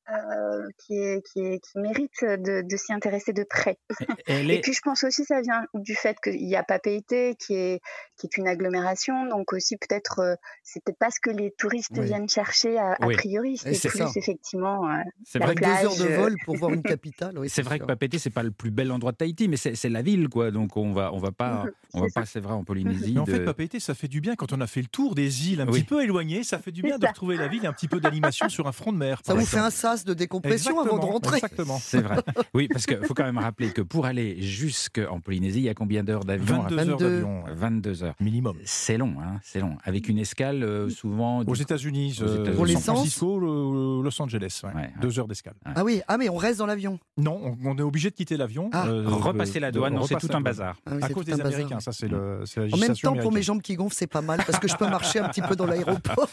Euh, qui, est, qui, est, qui, mérite de, de s'y intéresser de près. Et, puis je pense aussi ça vient du fait qu'il y a Papeete qui est, qui est une agglomération, donc aussi peut-être euh, c'est peut-être pas ce que les touristes viennent chercher a, priori, c'est plus effectivement euh, c'est vrai que deux heures de vol pour voir une capitale. c'est vrai que Papeete c'est pas le plus bel endroit de Tahiti, mais c'est la ville quoi, donc on va on va pas mhm, on va pas c'est vrai en Polynésie. Mais en fait Papeete ça fait du bien quand on a fait le tour des îles un petit peu éloignées, ça fait du bien de retrouver la ville et un petit peu d'animation sur un front de mer. Ça vous fait un de décompression avant de rentrer. Exactement. C'est vrai. Oui, parce qu'il faut quand même rappeler que pour aller jusqu'en Polynésie, il y a combien d'heures d'avion 22 heures d'avion. 22 heures. Minimum. C'est long, hein, c'est long. Avec une escale euh, souvent. Aux États-Unis, euh, pour San Francisco, Los Angeles. Deux heures d'escale. Ah oui, ah mais on reste dans l'avion Non, on, est obligé de quitter l'avion. Ah. Euh, repasser la douane, c'est tout un bazar. Ah à cause des Américains, ça c'est le. En même temps, pour mes jambes qui gonflent, c'est pas mal parce que je peux marcher un petit peu dans l'aéroport.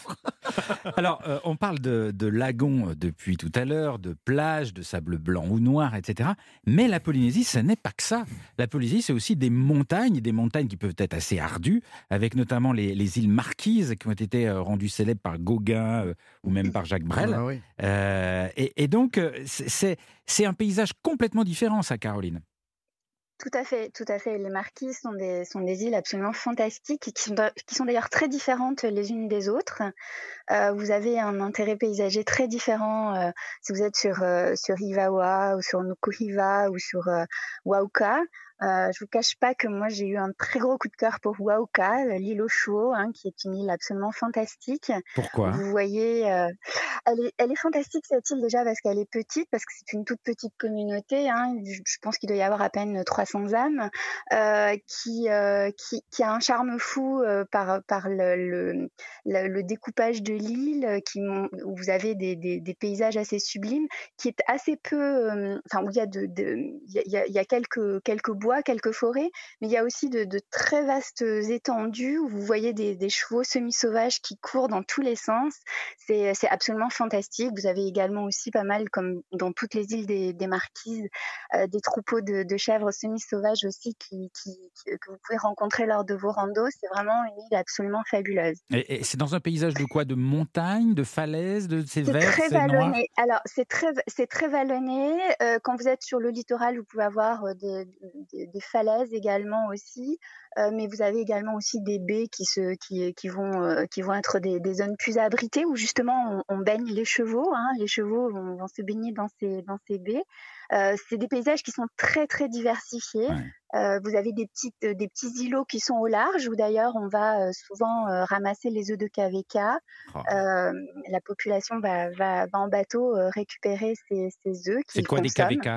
Alors, on parle de, de lagon depuis tout à l'heure, de plage, de sable blanc ou noir, etc. Mais la Polynésie, ce n'est pas que ça. La Polynésie, c'est aussi des montagnes, des montagnes qui peuvent être assez ardues, avec notamment les, îles Marquises qui ont été euh, rendues célèbres par Gauguin euh, ou même par Jacques Brel. Ah euh, et, donc, c'est un paysage complètement différent, ça, Caroline. Tout à fait, tout à fait. Les Marquises sont des, îles absolument fantastiques qui sont, qui sont d'ailleurs très différentes les unes des autres. Euh, vous avez un intérêt paysager très différent euh, si vous êtes sur, euh, ou sur Nukuhiva ou sur Wauka. Euh, je vous cache pas que moi j'ai eu un très gros coup de cœur pour Wauka, l'île au chaud, hein, qui est une île absolument fantastique. Pourquoi? Vous voyez, euh, elle, est, elle est fantastique cette île déjà parce qu'elle est petite, parce que c'est une toute petite communauté. Hein, je pense qu'il doit y avoir à peine 300 âmes, euh, qui, euh, qui, qui a un charme fou euh, par par le, le, le, découpage de l'île, qui où vous avez des, des, des, paysages assez sublimes, qui est assez peu, enfin où il y a de, il y a, y a quelques quelques bois quelques forêts, mais il y a aussi de, très vastes étendues où vous voyez des, chevaux semi-sauvages qui courent dans tous les sens. C'est absolument fantastique. Vous avez également aussi pas mal, comme dans toutes les îles des, Marquises, euh, des troupeaux de, chèvres semi-sauvages aussi qui, que vous pouvez rencontrer lors de vos randos. C'est vraiment une île absolument fabuleuse. Et, c'est dans un paysage de quoi? De montagne, de falaises, de c'est vert, très vallonné. Alors c'est très c'est très vallonné. Euh, quand vous êtes sur le littoral, vous pouvez avoir euh, des, des, falaises également aussi, euh, mais vous avez également aussi des baies qui, se, qui, qui, vont, euh, qui vont être des, des, zones plus abritées où justement on, baigne les chevaux. Hein, les chevaux vont, vont, se baigner dans ces, dans ces baies. Euh, c'est des paysages qui sont très très diversifiés. Vous avez des petites des petits îlots qui sont au large où d'ailleurs on va souvent ramasser les œufs de KVK. Oh. la population va, va, va, en bateau récupérer ces, ces œufs. C'est quoi des KVK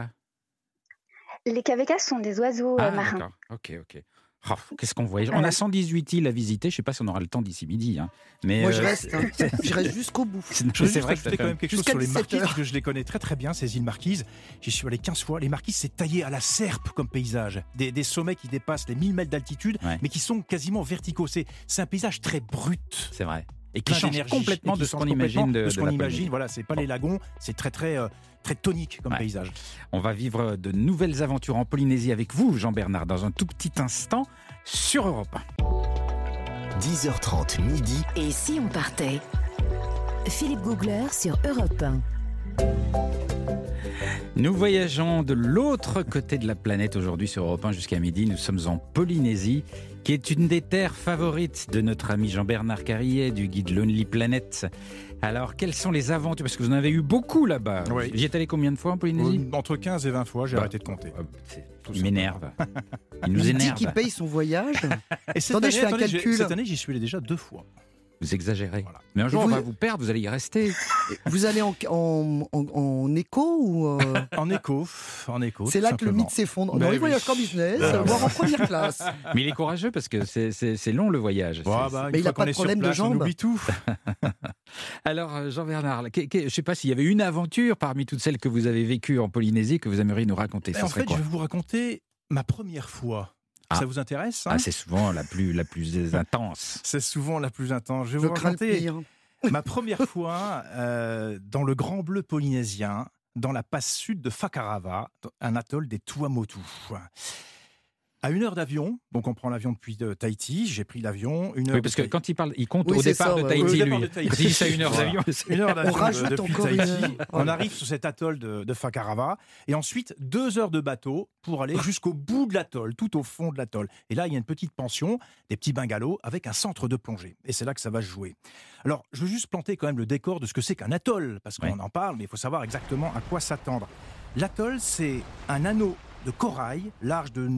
les KVK sont des oiseaux euh, ah, marins. Ok, ok. Oh, qu'est-ce qu'on voyage On a 118 îles à visiter. Je ne sais pas si on aura le temps d'ici midi. Hein. Mais Moi, je reste. Hein. je reste jusqu'au bout. C'est vrai que quand même quelque chose sur les marquises, que je les connais très très bien, ces îles marquises. J'y suis allé 15 fois. Les marquises, c'est taillé à la serpe comme paysage. Des, des sommets qui dépassent les 1000 mètres d'altitude, mais qui sont quasiment verticaux. C'est un paysage très brut. C'est vrai et qui change complètement de ce qu'on imagine de, ce qu'on imagine. Voilà, c'est pas les lagons, c'est très très euh, très tonique comme paysage. On va vivre de nouvelles aventures en Polynésie avec vous, Jean-Bernard, dans un tout petit instant sur Europe 10h30 midi. Et si on partait? Philippe Googler sur Europe 1. Nous voyageons de l'autre côté de la planète aujourd'hui sur Europe 1 jusqu'à midi. Nous sommes en Polynésie qui est une des terres favorites de notre ami Jean-Bernard Carrier du guide Lonely Planet. Alors, quelles sont les aventures? Parce que vous en avez eu beaucoup là-bas. Oui. J'y êtes allé combien de fois en Polynésie? Euh, Entre 15 et 20 fois, j'ai bah, arrêté de compter. Euh, il m'énerve. Il nous énerve. Il dit qu'il paye son voyage? et cette année, je fais un calcul. Cette année, j'y suis allé déjà deux fois. Vous exagérez. Mais un jour, on va vous perdre, vous allez y rester. Vous allez en, en, écho ou euh En écho, en écho. C'est là que le mythe s'effondre. Ben il voyage qu'en business, ben voire en première classe. Mais il est courageux parce que c'est long le voyage. Bah, Mais il n'a pas de problème de jambes. On oublie tout. Alors, euh, Jean-Bernard, je ne sais pas s'il y avait une aventure parmi toutes celles que vous avez vécues en Polynésie que vous aimeriez nous raconter. en fait, je vais vous raconter ma première fois ah. Ça vous intéresse ah, C'est souvent la plus, la plus intense. C'est souvent la plus intense. Je vais vous raconter ma première fois euh, dans le Grand Bleu polynésien, dans la passe sud de Fakarava, un atoll des Tuamotu à une heure d'avion. Donc on prend l'avion depuis de Tahiti. J'ai pris l'avion. Une heure oui, parce que quand il parle, il compte au, départ de Tahiti, lui. Il dit à une heure d'avion. Une heure d'avion depuis Tahiti. On arrive sur cet atoll de, de, Fakarava. Et ensuite, deux heures de bateau pour aller jusqu'au bout de l'atoll, tout au fond de l'atoll. Et là, il y a une petite pension, des petits bungalows avec un centre de plongée. Et c'est là que ça va se jouer. Alors, je veux juste planter quand même le décor de ce que c'est qu'un atoll, parce qu'on en parle, mais il faut savoir exactement à quoi s'attendre. L'atoll, c'est un anneau de corail, large de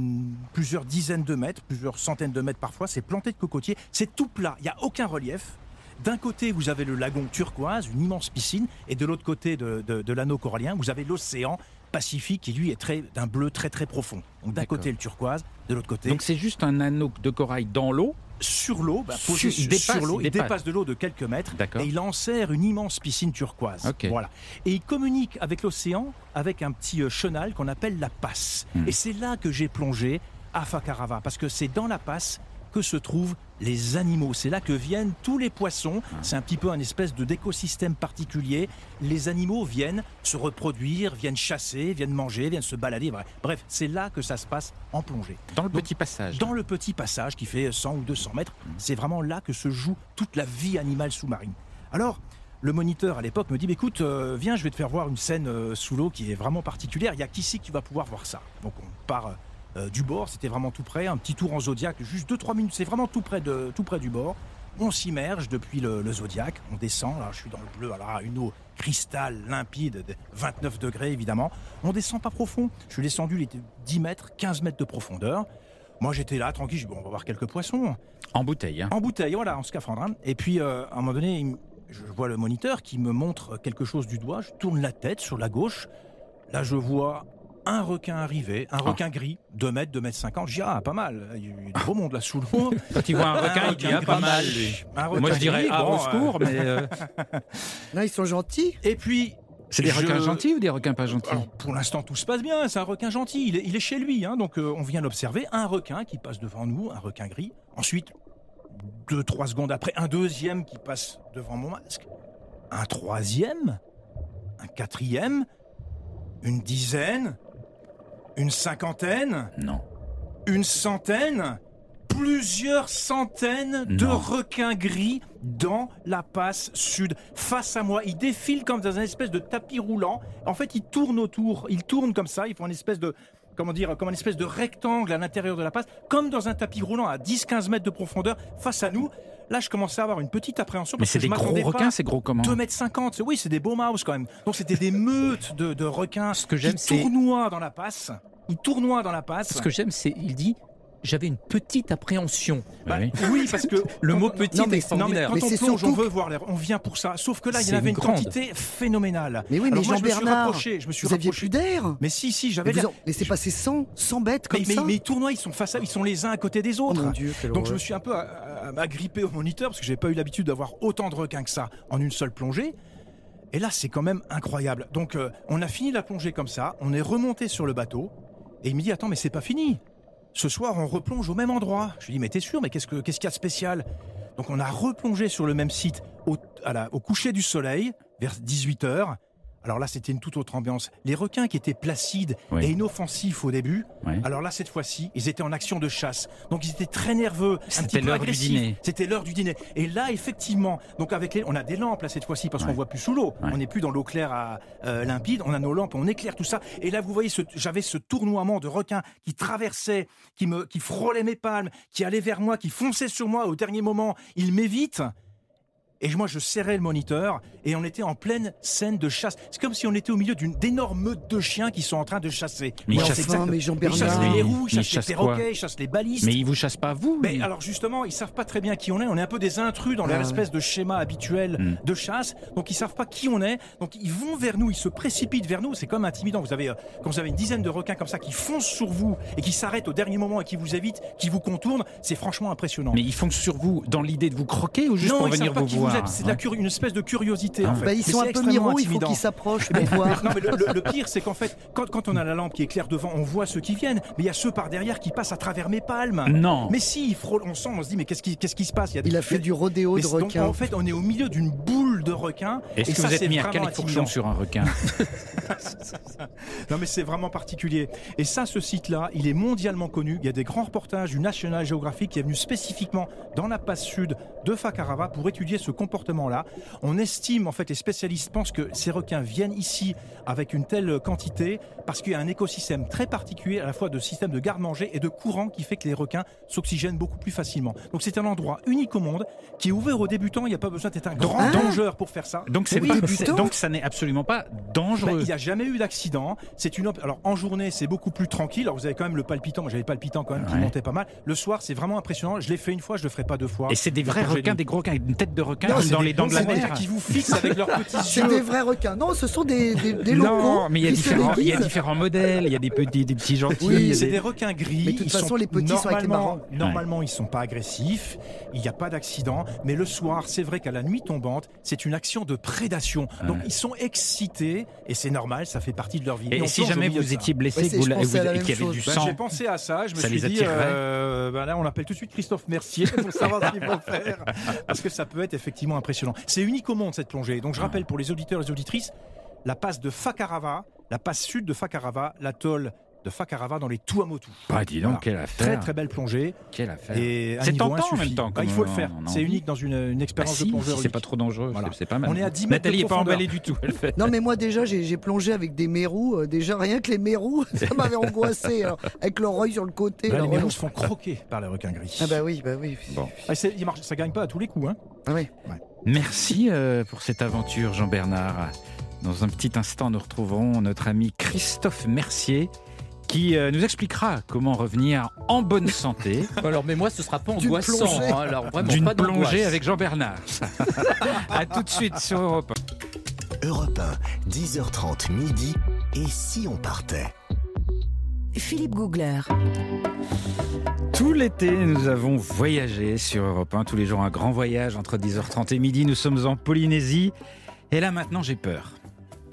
plusieurs dizaines de mètres, plusieurs centaines de mètres parfois. C'est planté de cocotiers. C'est tout plat. Il n'y a aucun relief. D'un côté, vous avez le lagon turquoise, une immense piscine, et de l'autre côté de, l'anneau corallien, vous avez l'océan Pacifique qui lui est très d'un bleu très très profond. Donc d'un côté le turquoise, de l'autre côté. Donc c'est juste un anneau de corail dans l'eau sur l'eau, bah, posé sur, l'eau, il dépasse. de l'eau de quelques mètres et il enserre une immense piscine turquoise. Voilà. Et il communique avec l'océan avec un petit euh, chenal qu'on appelle la passe. Hmm. Et c'est là que j'ai plongé à Fakarava parce que c'est dans la passe que se trouvent les animaux. C'est là que viennent tous les poissons. Ah. C'est un petit peu un espèce de d'écosystème particulier. Les animaux viennent se reproduire, viennent chasser, viennent manger, viennent se balader. Bref, c'est là que ça se passe en plongée. Dans le petit passage. Dans le petit passage qui fait 100 ou 200 mètres. Mmh. C'est vraiment là que se joue toute la vie animale sous-marine. Alors, le moniteur à l'époque me dit écoute, euh, viens, je vais te faire voir une scène euh, sous l'eau qui est vraiment particulière. Il y a qu'ici que tu vas pouvoir voir ça. Donc on part euh, du bord, c'était vraiment tout près, un petit tour en Zodiac, juste 2-3 minutes, c'est vraiment tout près, de, tout près du bord. On s'immerge depuis le, Zodiac, on descend, là je suis dans le bleu, alors une eau cristal limpide, 29 degrés évidemment. On descend pas profond, je suis descendu, était 10 mètres, 15 mètres de profondeur. Moi j'étais là, tranquille, je dis, bon, on va voir quelques poissons. En bouteille. Hein. En bouteille, voilà, en scaphandre. Hein. Et puis euh, à un moment donné, je vois le moniteur qui me montre quelque chose du doigt, je tourne la tête sur la gauche. Là, je vois un requin arrivé, un ah. requin gris, 2 mètres, 2 mètres 50. Je dis, ah, pas mal. Il y a du beau monde là sous l'eau. Quand il voit un requin, il dit, ah, pas mal. Moi, je dirais, ah, au secours, mais. Euh, là, ils sont gentils? Et puis. C'est des requins gentils ou des requins pas gentils? Pour l'instant, tout se passe bien. C'est un requin gentil. Il est, chez lui. Hein, donc, euh, on vient l'observer. Un requin qui passe devant nous, un requin gris. Ensuite, deux, trois secondes après, un deuxième qui passe devant mon masque. Un troisième. Un quatrième. Une dizaine une cinquantaine Non. Une centaine Plusieurs centaines de requins gris dans la passe sud. Face à moi, ils défilent comme dans un espèce de tapis roulant. En fait, ils tournent autour. Ils tournent comme ça. Ils font une espèce de comment dire, comme une espèce de rectangle à l'intérieur de la passe, comme dans un tapis roulant à 10-15 mètres de profondeur face à nous. Là, je commençais à avoir une petite appréhension. Mais c'est des gros requins, c'est gros comment 2 mètres 50, oui, c'est des beaux mouse quand même. Donc c'était des meutes de, requins Ce que qui tournoient dans la passe. Ils tournoient dans la passe. Ce que j'aime, c'est, il dit, j'avais une petite appréhension. Bah, oui. parce que le mot petit est extraordinaire. mais quand on plonge, on veut voir l'air. On vient pour ça. Sauf que là, il y avait une, quantité phénoménale. Mais oui, mais Jean-Bernard, je me suis vous aviez plus d'air. Mais si, si, j'avais l'air. Laissez passer 100, 100 bêtes comme mais, ça. Mais, les tournois, ils sont face à, ils sont les uns à côté des Oh autres. Dieu, Donc je me suis un peu agrippé au moniteur parce que j'ai pas eu l'habitude d'avoir autant de requins que ça en une seule plongée. Et là, c'est quand même incroyable. Donc, euh, on a fini la plongée comme ça, on est remonté sur le bateau, et il me dit Attends, mais c'est pas fini. Ce soir, on replonge au même endroit. Je lui dis Mais t'es sûr, mais qu'est-ce qu'il y a de spécial? Donc, on a replongé sur le même site au, au coucher du soleil, vers 18h. Alors là, c'était une toute autre ambiance. Les requins qui étaient placides et inoffensifs au début, alors là, cette fois-ci, ils étaient en action de chasse. Donc ils étaient très nerveux, un petit peu agressifs. C'était l'heure du dîner. Et là, effectivement, donc avec les, on a des lampes là cette fois-ci parce qu'on voit plus sous l'eau. On n'est plus dans l'eau claire à, euh, limpide. On a nos lampes, on éclaire tout ça. Et là, vous voyez, j'avais ce tournoiement de requins qui traversaient, qui me, qui frôlaient mes palmes, qui allaient vers moi, qui fonçaient sur moi. Au dernier moment, ils m'évitent. Et moi, je serrais le moniteur et on était en pleine scène de chasse. C'est comme si on était au milieu d'une d'énorme meute de chiens qui sont en train de chasser. Mais, ils chassent, mais Jean ils chassent les roues, ils chassent les perroquets, ils chassent les balistes. Mais ils vous chassent pas vous Mais alors justement, ils savent pas très bien qui on est. On est un peu des intrus dans leur ah espèce de schéma habituel hmm. de chasse. Donc ils savent pas qui on est. Donc ils vont vers nous, ils se précipitent vers nous. C'est comme intimidant. Vous avez euh, quand vous avez une dizaine de requins comme ça qui foncent sur vous et qui s'arrêtent au dernier moment et qui vous évitent, qui vous contournent, c'est franchement impressionnant. Mais ils foncent sur vous dans l'idée de vous croquer ou juste pour venir vous voir C'est une espèce de curiosité en ah. fait. Bah, ils sont un peu miro, il faut qu'ils s'approchent pour voir. Non, mais le, pire, c'est qu'en fait, quand, quand, on a la lampe qui éclaire devant, on voit ceux qui viennent, mais il y a ceux par derrière qui passent à travers mes palmes. Non. Mais si, il frôle, on sent, on se dit, mais qu'est-ce qui, qu'est-ce qui se passe? Il, il a fait du rodéo de requins. En fait, on est au milieu d'une boule de requins. Est-ce que ça, vous êtes mis à fonction sur un requin? Non, mais c'est vraiment particulier. Et ça, ce site-là, il est mondialement connu. Il y a des grands reportages du National Geographic qui est venu spécifiquement dans la passe sud de Fakarava pour étudier ce comportement-là. On estime, en fait, les spécialistes pensent que ces requins viennent ici avec une telle quantité parce qu'il y a un écosystème très particulier à la fois de système de garde-manger et de courant qui fait que les requins s'oxygènent beaucoup plus facilement. Donc c'est un endroit unique au monde qui est ouvert aux débutants. Il n'y a pas besoin d'être un grand danger pour faire ça. Donc c'est donc ça n'est absolument pas dangereux. Ben, il n'y a jamais eu d'accident. C'est une alors en journée c'est beaucoup plus tranquille. Alors vous avez quand même le palpitant. Moi j'avais le palpitant quand même qui montait pas mal. Le soir c'est vraiment impressionnant. Je l'ai fait une fois, je le ferai pas deux fois. Et c'est des vrais requins, des gros requins, une tête de requin dans les dents de la mer qui vous fixent avec leurs petits yeux. C'est des vrais requins. Non, ce sont des, des, locaux. Non, mais il y a différents, il y a différents modèles. Il y a des petits, des petits gentils. Oui, c'est des... requins gris. Mais de toute façon, les petits sont avec les marrons. Normalement, ils sont pas agressifs. Il n'y a pas d'accident. Mais le soir, c'est vrai qu'à la nuit tombante, c'est une action de prédation. Donc ils sont excités et c'est normal. Ça fait partie de leur vie. Et, si jamais vous étiez blessé, qu'il y avait du sang, j'ai pensé à ça. Je me suis dit, euh, ben là, on appelle tout de suite Christophe Mercier pour savoir ce qu'il faut faire parce que ça peut être effectivement impressionnant. C'est unique au monde cette plongée. Donc je rappelle pour les auditeurs et les auditrices, la passe de Fakarava, la passe sud de Fakarava, l'atoll de Fakarava dans les Tuamotu. Bah, dis donc, quelle affaire. Très très belle plongée. Quelle affaire. C'est tentant en même temps. Bah, il faut le faire. C'est unique dans une, expérience bah, de plongeur. c'est pas trop dangereux, c'est pas mal. On est à 10 mètres Nathalie n'est pas emballée du tout. Non, mais moi déjà, j'ai plongé avec des mérous. Euh, déjà, rien que les mérous, ça m'avait angoissé. avec leur œil sur le côté. les mérous se font croquer par les requins gris. Ah bah oui, bah oui. Bon. Ah, ça gagne pas à tous les coups. Hein. Ah oui. Merci euh, pour cette aventure, Jean-Bernard. Dans un petit instant, nous retrouverons notre ami Christophe Mercier qui euh, nous expliquera comment revenir en bonne santé. alors, mais moi, ce sera pas angoissant. Hein, alors, vraiment, D'une pas plongée avec Jean-Bernard. à tout de suite sur Europe 1. Europe 1, 10h30 midi. Et si on partait? Philippe Googler. Tout l'été, nous avons voyagé sur Europe 1. Tous les jours, un grand voyage entre 10h30 et midi. Nous sommes en Polynésie. Et là, maintenant, j'ai peur.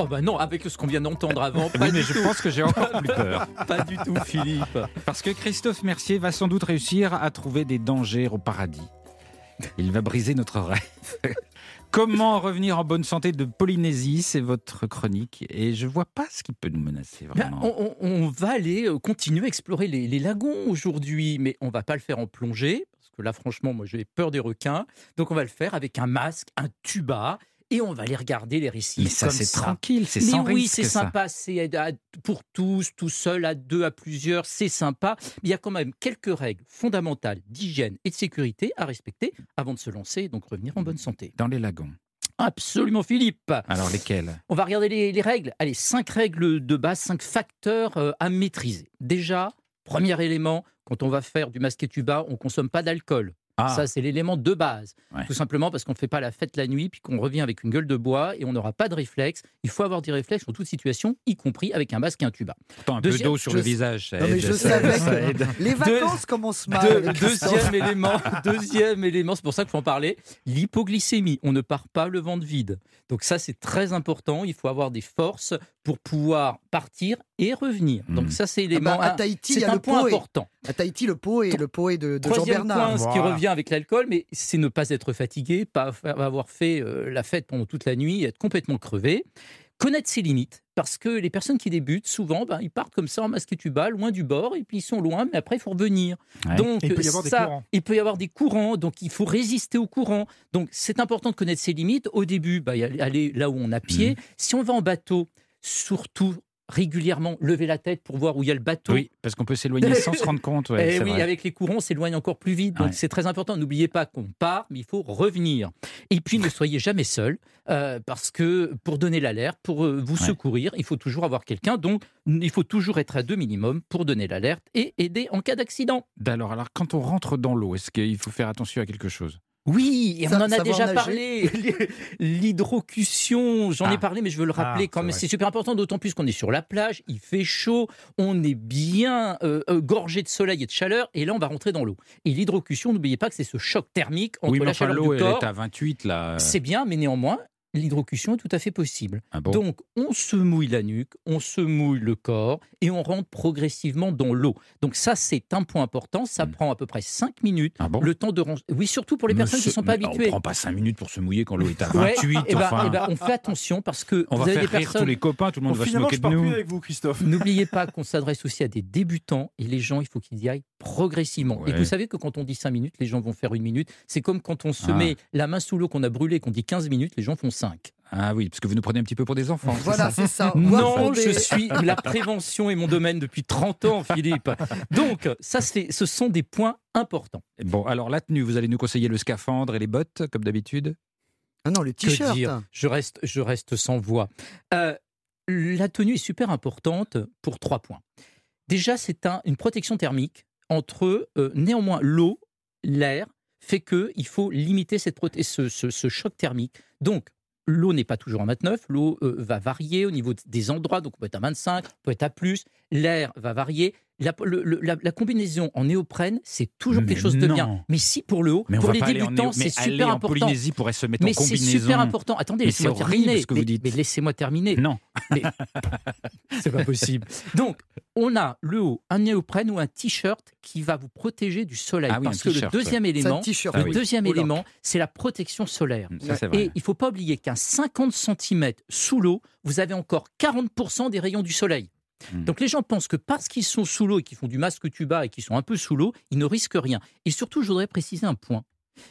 Oh bah non, avec ce qu'on vient d'entendre avant. Pas oui, mais je pense que j'ai encore plus peur. Pas du tout, Philippe. Parce que Christophe Mercier va sans doute réussir à trouver des dangers au paradis. Il va briser notre rêve. Comment revenir en bonne santé de Polynésie C'est votre chronique. Et je vois pas ce qui peut nous menacer vraiment. on, va aller euh, continuer à explorer les, les lagons aujourd'hui, mais on va pas le faire en plongée. Parce que là, franchement, moi, j'ai peur des requins. Donc, on va le faire avec un masque, un tuba et on va aller regarder les récits. Mais ça, c'est tranquille, c'est sans oui, c'est sympa, c'est pour tous, tout seul, à deux, à plusieurs, c'est sympa. Mais il y a quand même quelques règles fondamentales d'hygiène et de sécurité à respecter avant de se lancer et donc revenir en bonne santé. Dans les lagons. Absolument, Philippe. Alors lesquelles? On va regarder les, règles. Allez, cinq règles de base, cinq facteurs euh, à maîtriser. Déjà, Premier élément, quand on va faire du masque et tuba, on consomme pas d'alcool. Ah. Ça, c'est l'élément de base. Tout simplement parce qu'on ne fait pas la fête la nuit, puis qu'on revient avec une gueule de bois et on n'aura pas de réflexe. Il faut avoir des réflexes en toute situation, y compris avec un masque et un tuba. un peu d'eau sur le visage, ça aide. Les vacances commencent mal. deuxième élément, deuxième élément, c'est pour ça qu'il faut en parler, l'hypoglycémie. On ne part pas le ventre vide. Donc ça, c'est très important. Il faut avoir des forces pour pouvoir partir et revenir. Donc hmm. ça, c'est l'élément. Ah bah, à Tahiti, il y a un le point important. À Tahiti, le pot est, le pot de, de Jean Bernard. Point, ce qui revient avec l'alcool, mais c'est ne pas être fatigué, pas avoir fait euh, la fête pendant toute la nuit, être complètement crevé. Connaître ses limites, parce que les personnes qui débutent, souvent, ben, ils partent comme ça en masque et tuba, loin du bord, et puis ils sont loin, mais après, il faut revenir. Donc, il peut y avoir ça, des courants. Il peut y avoir des courants, donc il faut résister aux courants. Donc, c'est important de connaître ses limites. Au début, ben, aller là où on a pied. Mmh. Si on va en bateau, surtout régulièrement lever la tête pour voir où il y a le bateau. Oui, parce qu'on peut s'éloigner sans se rendre compte. et eh oui, avec les courants, on s'éloigne encore plus vite. Donc c'est très important. N'oubliez pas qu'on part, mais il faut revenir. Et puis ne soyez jamais seul, euh, parce que pour donner l'alerte, pour euh, vous secourir, il faut toujours avoir quelqu'un. Donc il faut toujours être à deux minimum pour donner l'alerte et aider en cas d'accident. Alors, alors, quand on rentre dans l'eau, est-ce qu'il faut faire attention à quelque chose? Oui, et on en a déjà parlé. L'hydrocution, j'en ai ah. parlé, mais je veux le rappeler ah, quand même. C'est super important, d'autant plus qu'on est sur la plage, il fait chaud, on est bien euh, euh, gorgé de soleil et de chaleur, et là on va rentrer dans l'eau. Et l'hydrocution, n'oubliez pas que c'est ce choc thermique entre oui, la chaleur du corps. est à 28 là. C'est bien, mais néanmoins, l'hydrocution est tout à fait possible. Ah Donc, on se mouille la nuque, on se mouille le corps et on rentre progressivement dans l'eau. Donc, ça, c'est un point important. Ça hmm. prend à peu près 5 minutes. Ah le temps de Oui, surtout pour les personnes qui ne sont pas habituées. On ne prend pas 5 minutes pour se mouiller quand l'eau est à 28. et eh ben, eh ben, on fait attention parce que on vous va avez faire des personnes. tous les copains, tout le monde va se moquer de nous. avec vous, Christophe. N'oubliez pas qu'on s'adresse aussi à des débutants et les gens, il faut qu'ils y aillent progressivement. Et vous savez que quand on dit 5 minutes, les gens vont faire une minute. C'est comme quand on se ah. met la main sous l'eau qu'on a brûlé, qu'on dit 15 minutes, les gens font 5. Ah oui, parce que vous nous prenez un petit peu pour des enfants. Voilà, c'est ça. Non, je suis la prévention est mon domaine depuis 30 ans, Philippe. Donc, ça, ce sont des points importants. Bon, alors la tenue, vous allez nous conseiller le scaphandre et les bottes, comme d'habitude Ah non, le t-shirt. Je reste, je reste sans voix. Euh, la tenue est super importante pour trois points. Déjà, c'est un, une protection thermique entre euh, néanmoins l'eau, l'air, fait qu'il faut limiter cette ce, ce, ce choc thermique. Donc, L'eau n'est pas toujours à 29, l'eau euh, va varier au niveau des endroits, donc on peut être à 25, on peut être à plus, l'air va varier, la, combinaison en néoprène, c'est toujours quelque chose de bien. Mais si pour le haut, pour les débutants, c'est super en important. Polynésie pourrait se mettre mais en combinaison. c'est super important. Attendez, laissez-moi terminer. Ce que vous dites. Mais, laissez-moi terminer. Non. c'est pas possible. Donc, on a le haut, un néoprène ou un t-shirt qui va vous protéger du soleil. Ah parce que le deuxième élément, le ah deuxième élément, c'est la protection solaire. Et il faut pas oublier qu'à 50 cm sous l'eau, vous avez encore 40% des rayons du soleil. Hmm. Donc les gens pensent que parce qu'ils sont sous l'eau et qu'ils font du masque tuba et qu'ils sont un peu sous l'eau, ils ne risquent rien. Et surtout, je voudrais préciser un point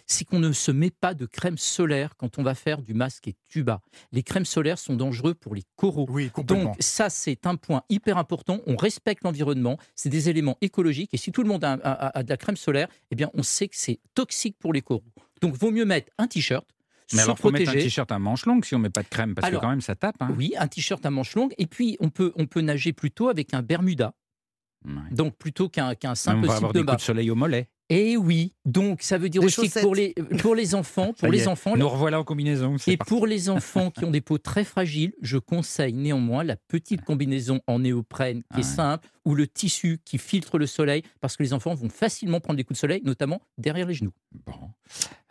c'est qu'on ne se met pas de crème solaire quand on va faire du masque et tuba. Les crèmes solaires sont dangereux pour les coraux. Oui, Donc ça, c'est un point hyper important. On respecte l'environnement, c'est des éléments écologiques. Et si tout le monde a, a de la crème solaire, eh bien, on sait que c'est toxique pour les coraux. Donc, vaut mieux mettre un t-shirt, mais alors, faut mettre un t-shirt à manches longues si on met pas de crème, parce que quand même, ça tape. Hein. Oui, un t-shirt à manches longues. Et puis, on peut, on peut nager plutôt avec un Bermuda. Donc, plutôt qu'un simple On va avoir des coups de soleil au mollet. Et eh oui, donc ça veut dire aussi que pour les, pour les enfants, pour les enfants, nous revoilà en combinaison. Et pour les enfants qui ont des peaux très fragiles, je conseille néanmoins la petite combinaison en néoprène qui est simple ou le tissu qui filtre le soleil parce que les enfants vont facilement prendre des coups de soleil, notamment derrière les genoux. Bon,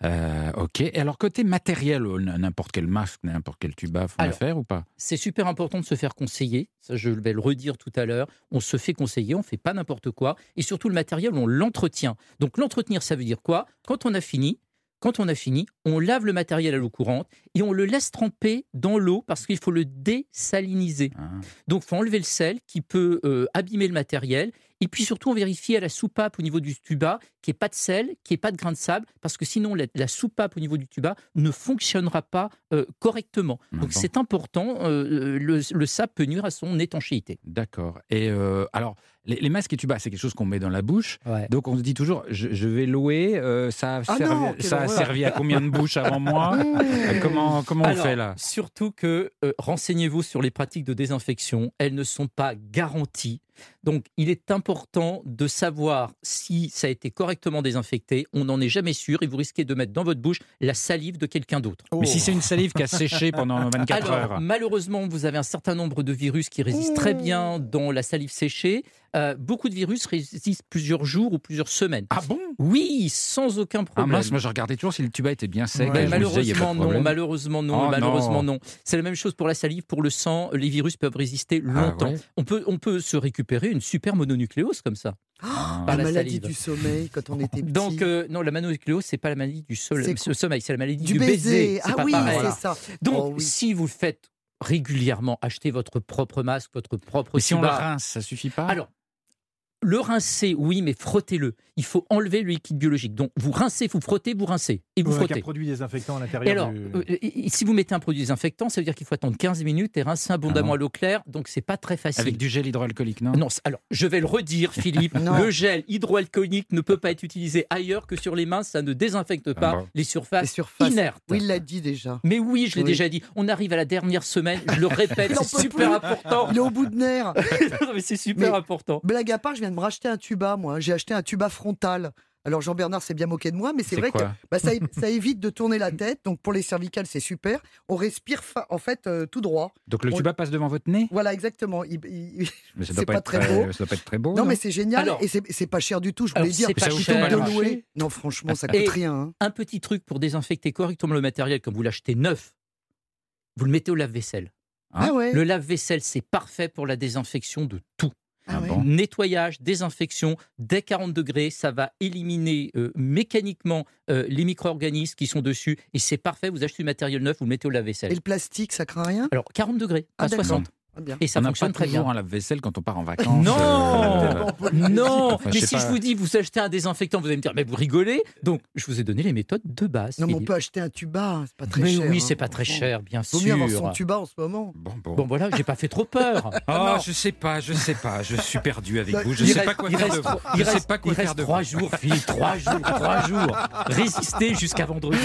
euh, ok. Et alors côté matériel, n'importe quel masque, n'importe quel tuba, faut le faire ou pas? C'est super important de se faire conseiller. Ça, je vais le redire tout à l'heure. On se fait conseiller, on fait pas n'importe quoi, et surtout le matériel, on l'entretient. Donc l'entretenir, ça veut dire quoi? Quand on a fini, quand on a fini, on lave le matériel à l'eau courante et on le laisse tremper dans l'eau parce qu'il faut le désaliniser. Ah. Donc, il faut enlever le sel qui peut euh, abîmer le matériel. Et puis surtout, on vérifie à la soupape au niveau du tuba qu'il n'y ait pas de sel, qu'il n'y ait pas de grain de sable, parce que sinon, la, soupape au niveau du tuba ne fonctionnera pas euh, correctement. Donc, c'est important. Euh, le, le, sable peut nuire à son étanchéité. D'accord. Et alors, les, masques et tubas, c'est quelque chose qu'on met dans la bouche. Donc on se dit toujours, je, vais louer. Euh, ça a, ah servi, ça a servi à combien de bouches avant moi mmh. Comment, comment on fait là? Surtout que euh, renseignez-vous sur les pratiques de désinfection. Elles ne sont pas garanties. Donc, il est important de savoir si ça a été correctement désinfecté. On n'en est jamais sûr et vous risquez de mettre dans votre bouche la salive de quelqu'un d'autre. Mais si c'est une salive qui a séché pendant 24 heures Malheureusement, vous avez un certain nombre de virus qui résistent très bien dans la salive séchée. Euh, beaucoup de virus résistent plusieurs jours ou plusieurs semaines. Ah bon? Oui, sans aucun ah problème. moi je regardais toujours si le tuba était bien sec. malheureusement, non, malheureusement non, malheureusement non. C'est la même chose pour la salive, pour le sang. Les virus peuvent résister ah longtemps. on, peut, on peut se récupérer une super mononucléose comme ça. Ah, la, maladie du sommeil quand on était petit. Donc euh, non, la mononucléose c'est pas la maladie du sommeil, c'est la maladie du, baiser. Ah oui, c'est ça. Donc oh si vous faites régulièrement acheter votre propre masque, votre propre Mais si on le rince, ça suffit pas? Alors, le rincer, oui, mais frottez-le. Il faut enlever le liquide biologique. Donc, vous rincez, vous frottez, vous rincez. Et vous frottez. un produit désinfectant à l'intérieur. alors, euh, si vous mettez un produit désinfectant, ça veut dire qu'il faut attendre 15 minutes et rincer abondamment ah à l'eau claire. Donc, c'est pas très facile. Avec du gel hydroalcoolique, non? Non, alors, je vais le redire, Philippe. le gel hydroalcoolique ne peut pas être utilisé ailleurs que sur les mains. Ça ne désinfecte pas ah les, surfaces inertes. Oui, il l'a dit déjà. Mais oui, je l'ai déjà dit. On arrive à la dernière semaine. Je le répète, c'est super important. Il est au bout de nerfs. mais c'est super important. Blague à part, je viens de me racheter un tuba moi. J'ai acheté un tuba frontal. Alors Jean-Bernard s'est bien moqué de moi, mais c'est vrai que bah, ça, évite de tourner la tête. Donc pour les cervicales, c'est super. On respire en fait euh, tout droit. Donc le tuba passe devant votre nez? Voilà, exactement. c'est pas, très beau. Ça doit pas être très beau. Non, mais c'est génial et c'est pas cher du tout. Je voulais dire, pas cher. de louer. Non, franchement, ça coûte rien. Hein. Un petit truc pour désinfecter correctement le matériel, comme vous l'achetez neuf, vous le mettez au lave-vaisselle. Ah ouais. Le lave-vaisselle, c'est parfait pour la désinfection de tout. Ah Nettoyage, désinfection, dès 40 degrés, ça va éliminer euh, mécaniquement euh, les micro-organismes qui sont dessus et c'est parfait. Vous achetez du matériel neuf, vous le mettez au lave-vaisselle. Et le plastique, ça craint rien? Alors 40 degrés, pas ah, 60. Ah, Et ça on fonctionne pas très bien. un lave-vaisselle quand on part en vacances. Non, euh, non. mais si je vous dis, vous achetez un désinfectant, vous allez me dire, mais vous rigolez. Donc, je vous ai donné les méthodes de base. Non, mais on peut acheter un tuba, c'est pas très mais cher. Oui, c'est hein, pas très cher, bien sûr. Vaut mieux avoir son tuba en ce moment. Bon, bon. bon voilà, j'ai pas fait trop peur. oh, je sais pas, je sais pas, je suis perdu avec vous. Je sais pas quoi faire de vous. Il reste, pas quoi faire de trois jours, Philippe, trois jours, trois jours. Résistez jusqu'à vendredi.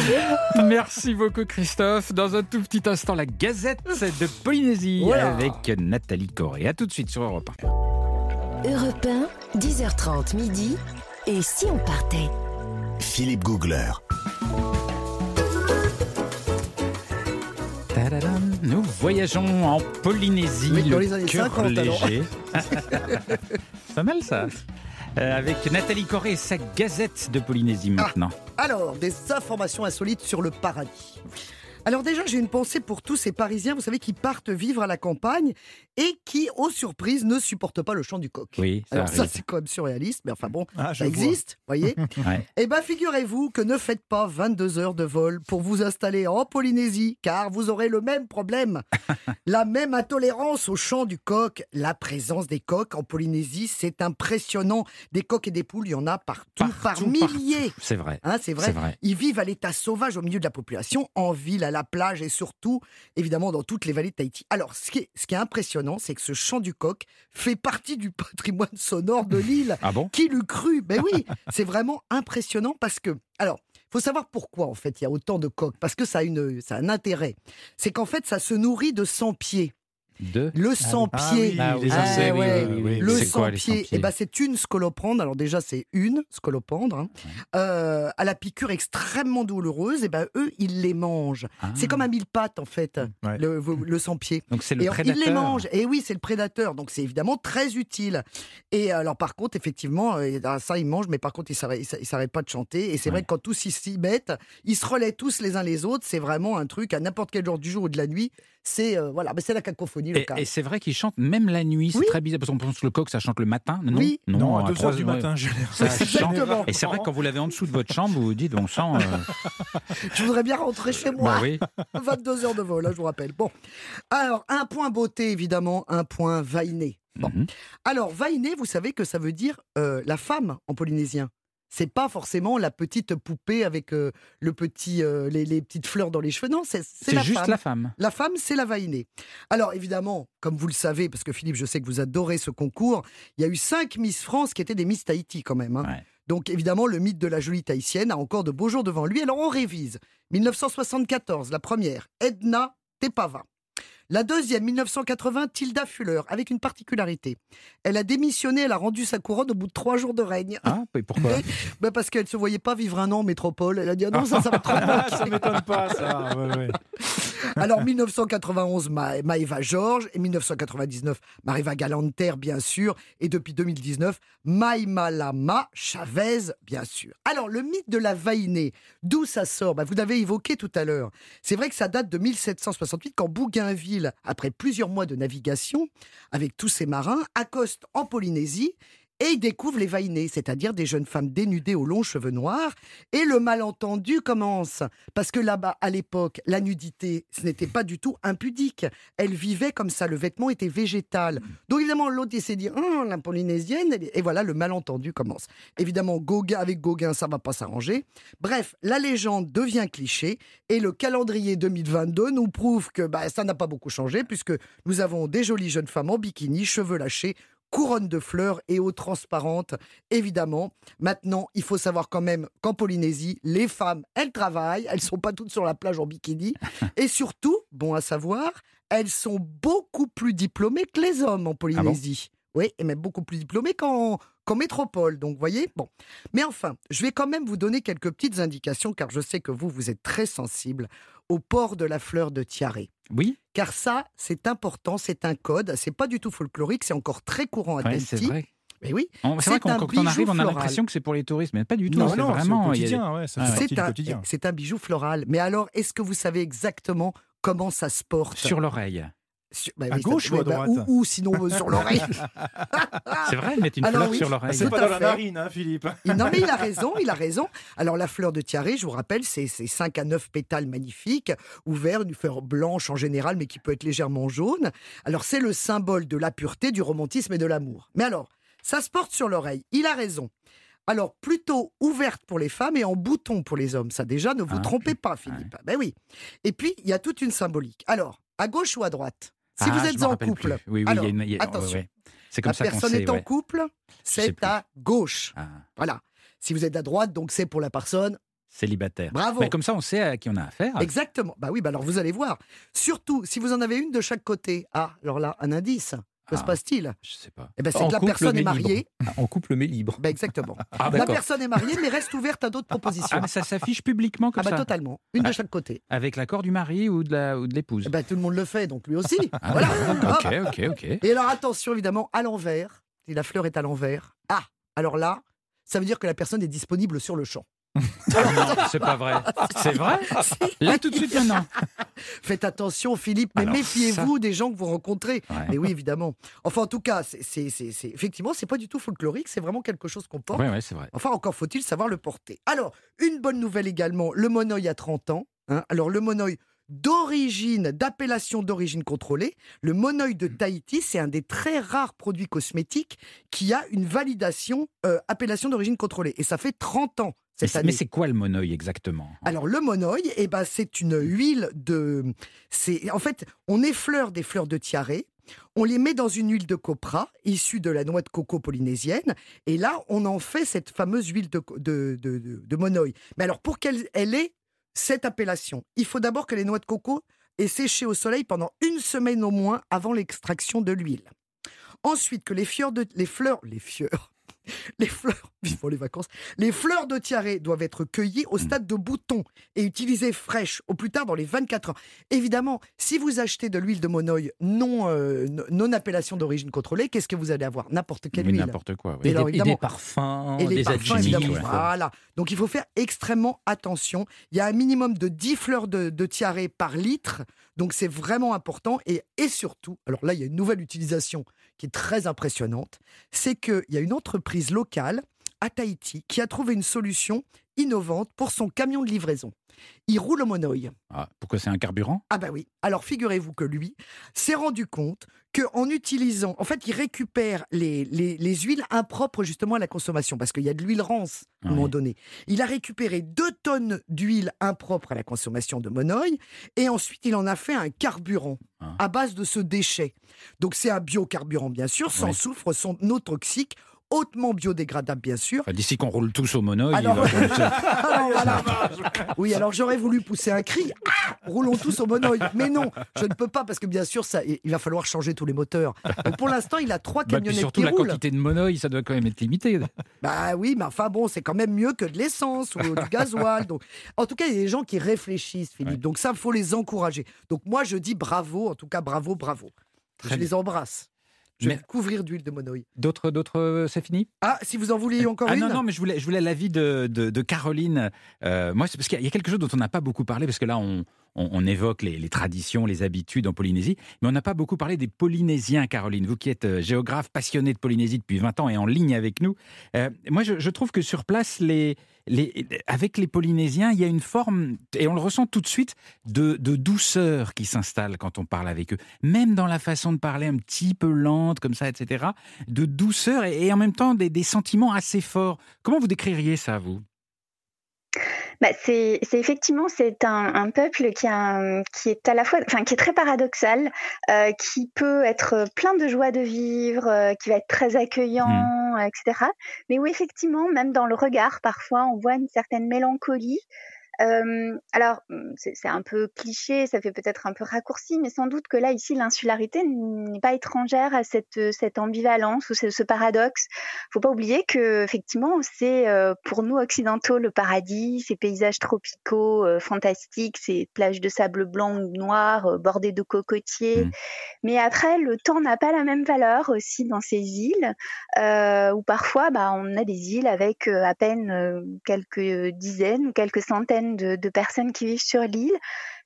Merci beaucoup, Christophe. Dans un tout petit instant, la Gazette de Polynésie avec Nathalie et à tout de suite sur Europe 1. Europe 1, 10h30 midi. Et si on partait? Philippe Googler. Nous voyageons en Polynésie, Mais dans les années 50, léger. pas mal ça. Euh, avec Nathalie Corré et sa gazette de Polynésie ah, maintenant. alors, des informations insolites sur le paradis. Alors déjà, j'ai une pensée pour tous ces Parisiens, vous savez, qui partent vivre à la campagne et qui, aux surprises, ne supportent pas le chant du coq. Oui, ça Alors ça, c'est quand même surréaliste, mais enfin bon, ah, ça existe, voyez Eh bien, figurez-vous que ne faites pas 22 heures de vol pour vous installer en Polynésie, car vous aurez le même problème. la même intolérance au chant du coq. La présence des coqs en Polynésie, c'est impressionnant. Des coqs et des poules, il y en a partout, par milliers. C'est vrai. Hein, c'est vrai. vrai. Ils vivent à l'état sauvage au milieu de la population, en ville, à la plage et surtout, évidemment, dans toutes les vallées de Tahiti. Alors, ce qui est, ce qui est impressionnant, c'est que ce chant du coq fait partie du patrimoine sonore de l'île. Ah bon? Qui l'eût cru? Ben oui, c'est vraiment impressionnant parce que, alors, faut savoir pourquoi en fait il y a autant de coqs parce que ça a une ça a un intérêt. C'est qu'en fait ça se nourrit de 100 pieds. Le sans-pied. Le sans-pied, eh ben, c'est une scolopendre. Alors déjà, c'est une scolopendre. Hein. Euh, à la piqûre extrêmement douloureuse, et eh ben, eux, ils les mangent. C'est comme un mille-pattes, en fait, le, le sans-pied. Donc c'est le prédateur. Ils les mangent. Et oui, c'est le prédateur. Donc c'est évidemment très utile. Et alors, par contre, effectivement, euh, ça, ils mangent, mais par contre, ils ne s'arrêtent pas de chanter. Et c'est vrai que quand tous ils s'y mettent, ils se relaient tous les uns les autres. C'est vraiment un truc à n'importe quel jour du jour ou de la nuit. C'est euh, voilà, c'est la cacophonie locale. Et, c'est vrai qu'ils chantent même la nuit. C'est très bizarre parce qu'on pense que le coq ça chante le matin. Non, oui. non, à 2 h du matin. Je ça chante. Et c'est vrai que quand vous l'avez en dessous de votre chambre, vous vous dites bon sang. Euh, je voudrais bien rentrer chez moi. 22 bah heures de vol, là, je vous rappelle. Bon, alors un point beauté évidemment, un point vainé. Bon, mhm. alors vainé, vous savez que ça veut dire euh, la femme en polynésien. C'est pas forcément la petite poupée avec euh, le petit, euh, les, petites fleurs dans les cheveux. Non, c'est juste la femme. La femme, c'est la vainée. Alors évidemment, comme vous le savez, parce que Philippe, je sais que vous adorez ce concours, il y a eu cinq Miss France qui étaient des Miss Tahiti quand même. Hein. Donc évidemment, le mythe de la jolie tahitienne a encore de beaux jours devant lui. Alors on révise. 1974, la première, Edna Tepava. La deuxième, 1980, Tilda Fuller, avec une particularité. Elle a démissionné, elle a rendu sa couronne au bout de trois jours de règne. Ah, mais pourquoi ben Parce qu'elle ne se voyait pas vivre un an en métropole. Elle a dit ah non, ça, ça va trop Ça m'étonne pas, ça. Alors, 1991, Maëva Georges, et 1999, Mariva Galanter, bien sûr, et depuis 2019, Maïmalama Chavez, bien sûr. Alors, le mythe de la vainée, d'où ça sort? Ben, Vous l'avez évoqué tout à l'heure. C'est vrai que ça date de 1768, quand Bougainville après plusieurs mois de navigation avec tous ses marins, accoste en Polynésie et il découvre les vainés, c'est-à-dire des jeunes femmes dénudées aux longs cheveux noirs. Et le malentendu commence. Parce que là-bas, à l'époque, la nudité, ce n'était pas du tout impudique. Elle vivait comme ça, le vêtement était végétal. Donc évidemment, l'autre s'est dit, hum, la polynésienne, et voilà, le malentendu commence. Évidemment, Gauguin, avec Gauguin, ça va pas s'arranger. Bref, la légende devient cliché et le calendrier 2022 nous prouve que bah, ça n'a pas beaucoup changé puisque nous avons des jolies jeunes femmes en bikini, cheveux lâchés, couronne de fleurs et eau transparente, évidemment. Maintenant, il faut savoir quand même qu'en Polynésie, les femmes, elles travaillent, elles sont pas toutes sur la plage en bikini. Et surtout, bon à savoir, elles sont beaucoup plus diplômées que les hommes en ah Polynésie. oui, et même beaucoup plus diplômées qu'en métropole. Donc, voyez, bon. Mais enfin, je vais quand même vous donner quelques petites indications, car je sais que vous, vous êtes très sensible au port de la fleur de tiare. Oui. Car ça, c'est important, c'est un code, c'est pas du tout folklorique, c'est encore très courant à ouais, C'est vrai. Mais oui, c'est vrai quand on arrive, on a l'impression que c'est pour les touristes, mais pas du tout. Non, c'est vraiment quotidien. c'est un, bijou floral. Mais alors, est-ce que vous savez exactement comment ça se porte? Sur l'oreille. Bah à gauche ou à bah, droite ou, sinon euh, sur l'oreille. c'est vrai, mettre une fleur sur l'oreille. C'est pas dans la narine, hein, Philippe. non, mais il a raison, il a raison. Alors, la fleur de tiare, je vous rappelle, c'est 5 à 9 pétales magnifiques, ouverts, une fleur blanche en général, mais qui peut être légèrement jaune. Alors, c'est le symbole de la pureté, du romantisme et de l'amour. Mais alors, ça se porte sur l'oreille. Il a raison. Alors, plutôt ouverte pour les femmes et en bouton pour les hommes. Ça, déjà, ne vous ah, trompez pas, Philippe. Ben oui. Et puis, il y a toute une symbolique. Alors, à gauche ou à droite? Si vous ah, êtes en couple, oui, oui, attention. C'est comme la ça personne est en couple, c'est à gauche. Ah. Voilà. Si vous êtes à droite, donc c'est pour la personne célibataire. Bravo. Mais comme ça, on sait à qui on a affaire. Exactement. Bah oui, bah alors vous allez voir. Surtout, si vous en avez une de chaque côté. Ah, alors là, un indice. Que se ah, passe-t-il? Je sais pas. Eh ben, c'est que la personne est mariée. En couple mais libre. Ben, exactement. Ah, la personne est mariée mais reste ouverte à d'autres propositions. Ah, mais ça s'affiche publiquement comme ah, ça Totalement. Une de chaque côté. Avec l'accord du mari ou de l'épouse eh ben, Tout le monde le fait, donc lui aussi. voilà. ok, ok, ok. Et alors attention évidemment, à l'envers, si la fleur est à l'envers, ah, alors là, ça veut dire que la personne est disponible sur le champ. C'est pas vrai. C'est vrai Là, tout de suite, maintenant. Faites attention, Philippe, mais méfiez-vous des gens que vous rencontrez. Mais oui, évidemment. Enfin, en tout cas, c'est, effectivement, c'est pas du tout folklorique, c'est vraiment quelque chose qu'on porte. Oui, c'est vrai. Enfin, encore faut-il savoir le porter. Alors, une bonne nouvelle également, le monoï a 30 ans. Hein. Alors, le monoï, d'origine, d'appellation d'origine contrôlée. Le monoï de Tahiti, c'est un des très rares produits cosmétiques qui a une validation euh, appellation d'origine contrôlée. Et ça fait 30 ans. Cette année. Mais c'est quoi le monoï exactement? Alors le monoï, eh ben, c'est une huile de... C'est En fait, on effleure des fleurs de tiare, on les met dans une huile de copra issue de la noix de coco polynésienne, et là, on en fait cette fameuse huile de, de, de, de monoï. Mais alors, pour qu'elle elle ait cette appellation, il faut d'abord que les noix de coco aient séché au soleil pendant une semaine au moins avant l'extraction de l'huile. Ensuite, que les, de, les fleurs, les fleurs, les fleurs, vivons les vacances, les fleurs de tiare doivent être cueillies au mm. stade de bouton et utilisées fraîches au plus tard dans les 24 heures. Évidemment, si vous achetez de l'huile de monoï non, euh, non appellation d'origine contrôlée, qu'est-ce que vous allez avoir? N'importe quelle huile. N'importe quoi. Et, des parfums, et des parfums, Voilà. Donc il faut faire extrêmement attention. Il y a un minimum de 10 fleurs de, de par litre. Donc c'est vraiment important. Et, surtout, alors là, il y a une nouvelle utilisation qui est très impressionnante, c'est qu'il y a une entreprise locale à Tahiti qui a trouvé une solution innovante pour son camion de livraison. Il roule au monoï. Ah, pourquoi c'est un carburant? Ah bah oui. Alors figurez-vous que lui s'est rendu compte qu'en utilisant, en fait, il récupère les, les, huiles impropres justement à la consommation, parce qu'il y a de l'huile rance à un moment donné. Il a récupéré deux tonnes d'huile impropre à la consommation de monoï, et ensuite il en a fait un carburant ah. à base de ce déchet. Donc c'est un biocarburant bien sûr, sans soufre, sans non toxique hautement biodégradable, bien sûr. D'ici qu'on roule tous au mono, alors... Oui, alors j'aurais voulu pousser un cri. Ah, roulons tous au mono. Mais non, je ne peux pas parce que bien sûr, ça, il va falloir changer tous les moteurs. Donc pour l'instant, il a trois bah, camionnettes bah, surtout la quantité de monoï, ça doit quand même être limité. Bah oui, mais enfin bon, c'est quand même mieux que de l'essence ou du gasoil. Donc, en tout cas, il y a des gens qui réfléchissent, Philippe. Donc ça, il faut les encourager. Donc moi, je dis bravo, en tout cas bravo, bravo. je les embrasse. Je vais couvrir d'huile de monoï. D'autres, d'autres, euh, c'est fini? Ah, si vous en vouliez encore ah, une Non, non, mais je voulais, je voulais l'avis de, de, Caroline. Euh, moi, c'est parce qu'il y a quelque chose dont on n'a pas beaucoup parlé, parce que là, on, on, évoque les, traditions, les habitudes en Polynésie, mais on n'a pas beaucoup parlé des Polynésiens, Caroline. Vous qui êtes euh, géographe passionné de Polynésie depuis 20 ans et en ligne avec nous, euh, moi je, trouve que sur place, avec les Polynésiens, il y a une forme, et on le ressent tout de suite, de, douceur qui s'installe quand on parle avec eux. Même dans la façon de parler un petit peu lente, comme ça, etc. De douceur et, en même temps des sentiments assez forts. Comment vous décririez ça, vous? Bah, c'est, effectivement c'est un, peuple qui, a, qui est à la fois, enfin qui est très paradoxal, euh, qui peut être plein de joie de vivre, euh, qui va être très accueillant, mmh. etc. Mais où effectivement, même dans le regard, parfois, on voit une certaine mélancolie alors, mmh, c'est un peu cliché, ça fait peut-être un peu raccourci, mais sans doute que là, ici, l'insularité n'est pas étrangère à cette, cette ambivalence ou ce, ce paradoxe. Faut pas oublier que, effectivement, c'est pour nous occidentaux le paradis, ces paysages tropicaux fantastiques, ces plages de sable blanc ou noir bordées de cocotiers. Mmh. Mais après, le temps n'a pas la même valeur aussi dans ces îles, où parfois, bah, on a des îles avec à peine quelques dizaines ou quelques centaines de, personnes qui vivent sur l'île.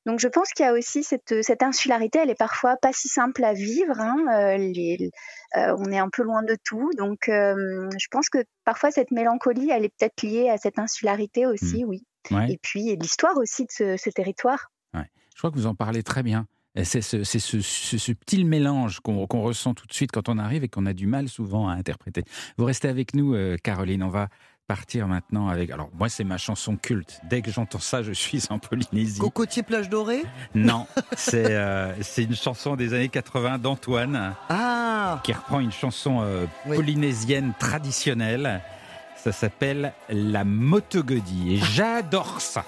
Donc je pense qu'il y a aussi cette, cette, insularité, elle est parfois pas si simple à vivre. Hein, euh, euh, on est un peu loin de tout, donc euh, je pense que parfois cette mélancolie, elle est peut-être liée à cette insularité aussi, mmh. oui. Et puis l'histoire aussi de ce, territoire. Je crois que vous en parlez très bien. C'est ce, ce, subtil mélange qu'on ressent tout de suite quand on arrive et qu'on a du mal souvent à interpréter. Vous restez avec nous, Caroline. On va partir maintenant avec. Alors, moi, c'est ma chanson culte. Dès que j'entends ça, je suis en Polynésie. Cocotier plage dorée Non, c'est euh, c'est une chanson des années 80 d'Antoine. Ah Qui reprend une chanson euh, polynésienne traditionnelle. Ça s'appelle La Motogodie. Et j'adore ça.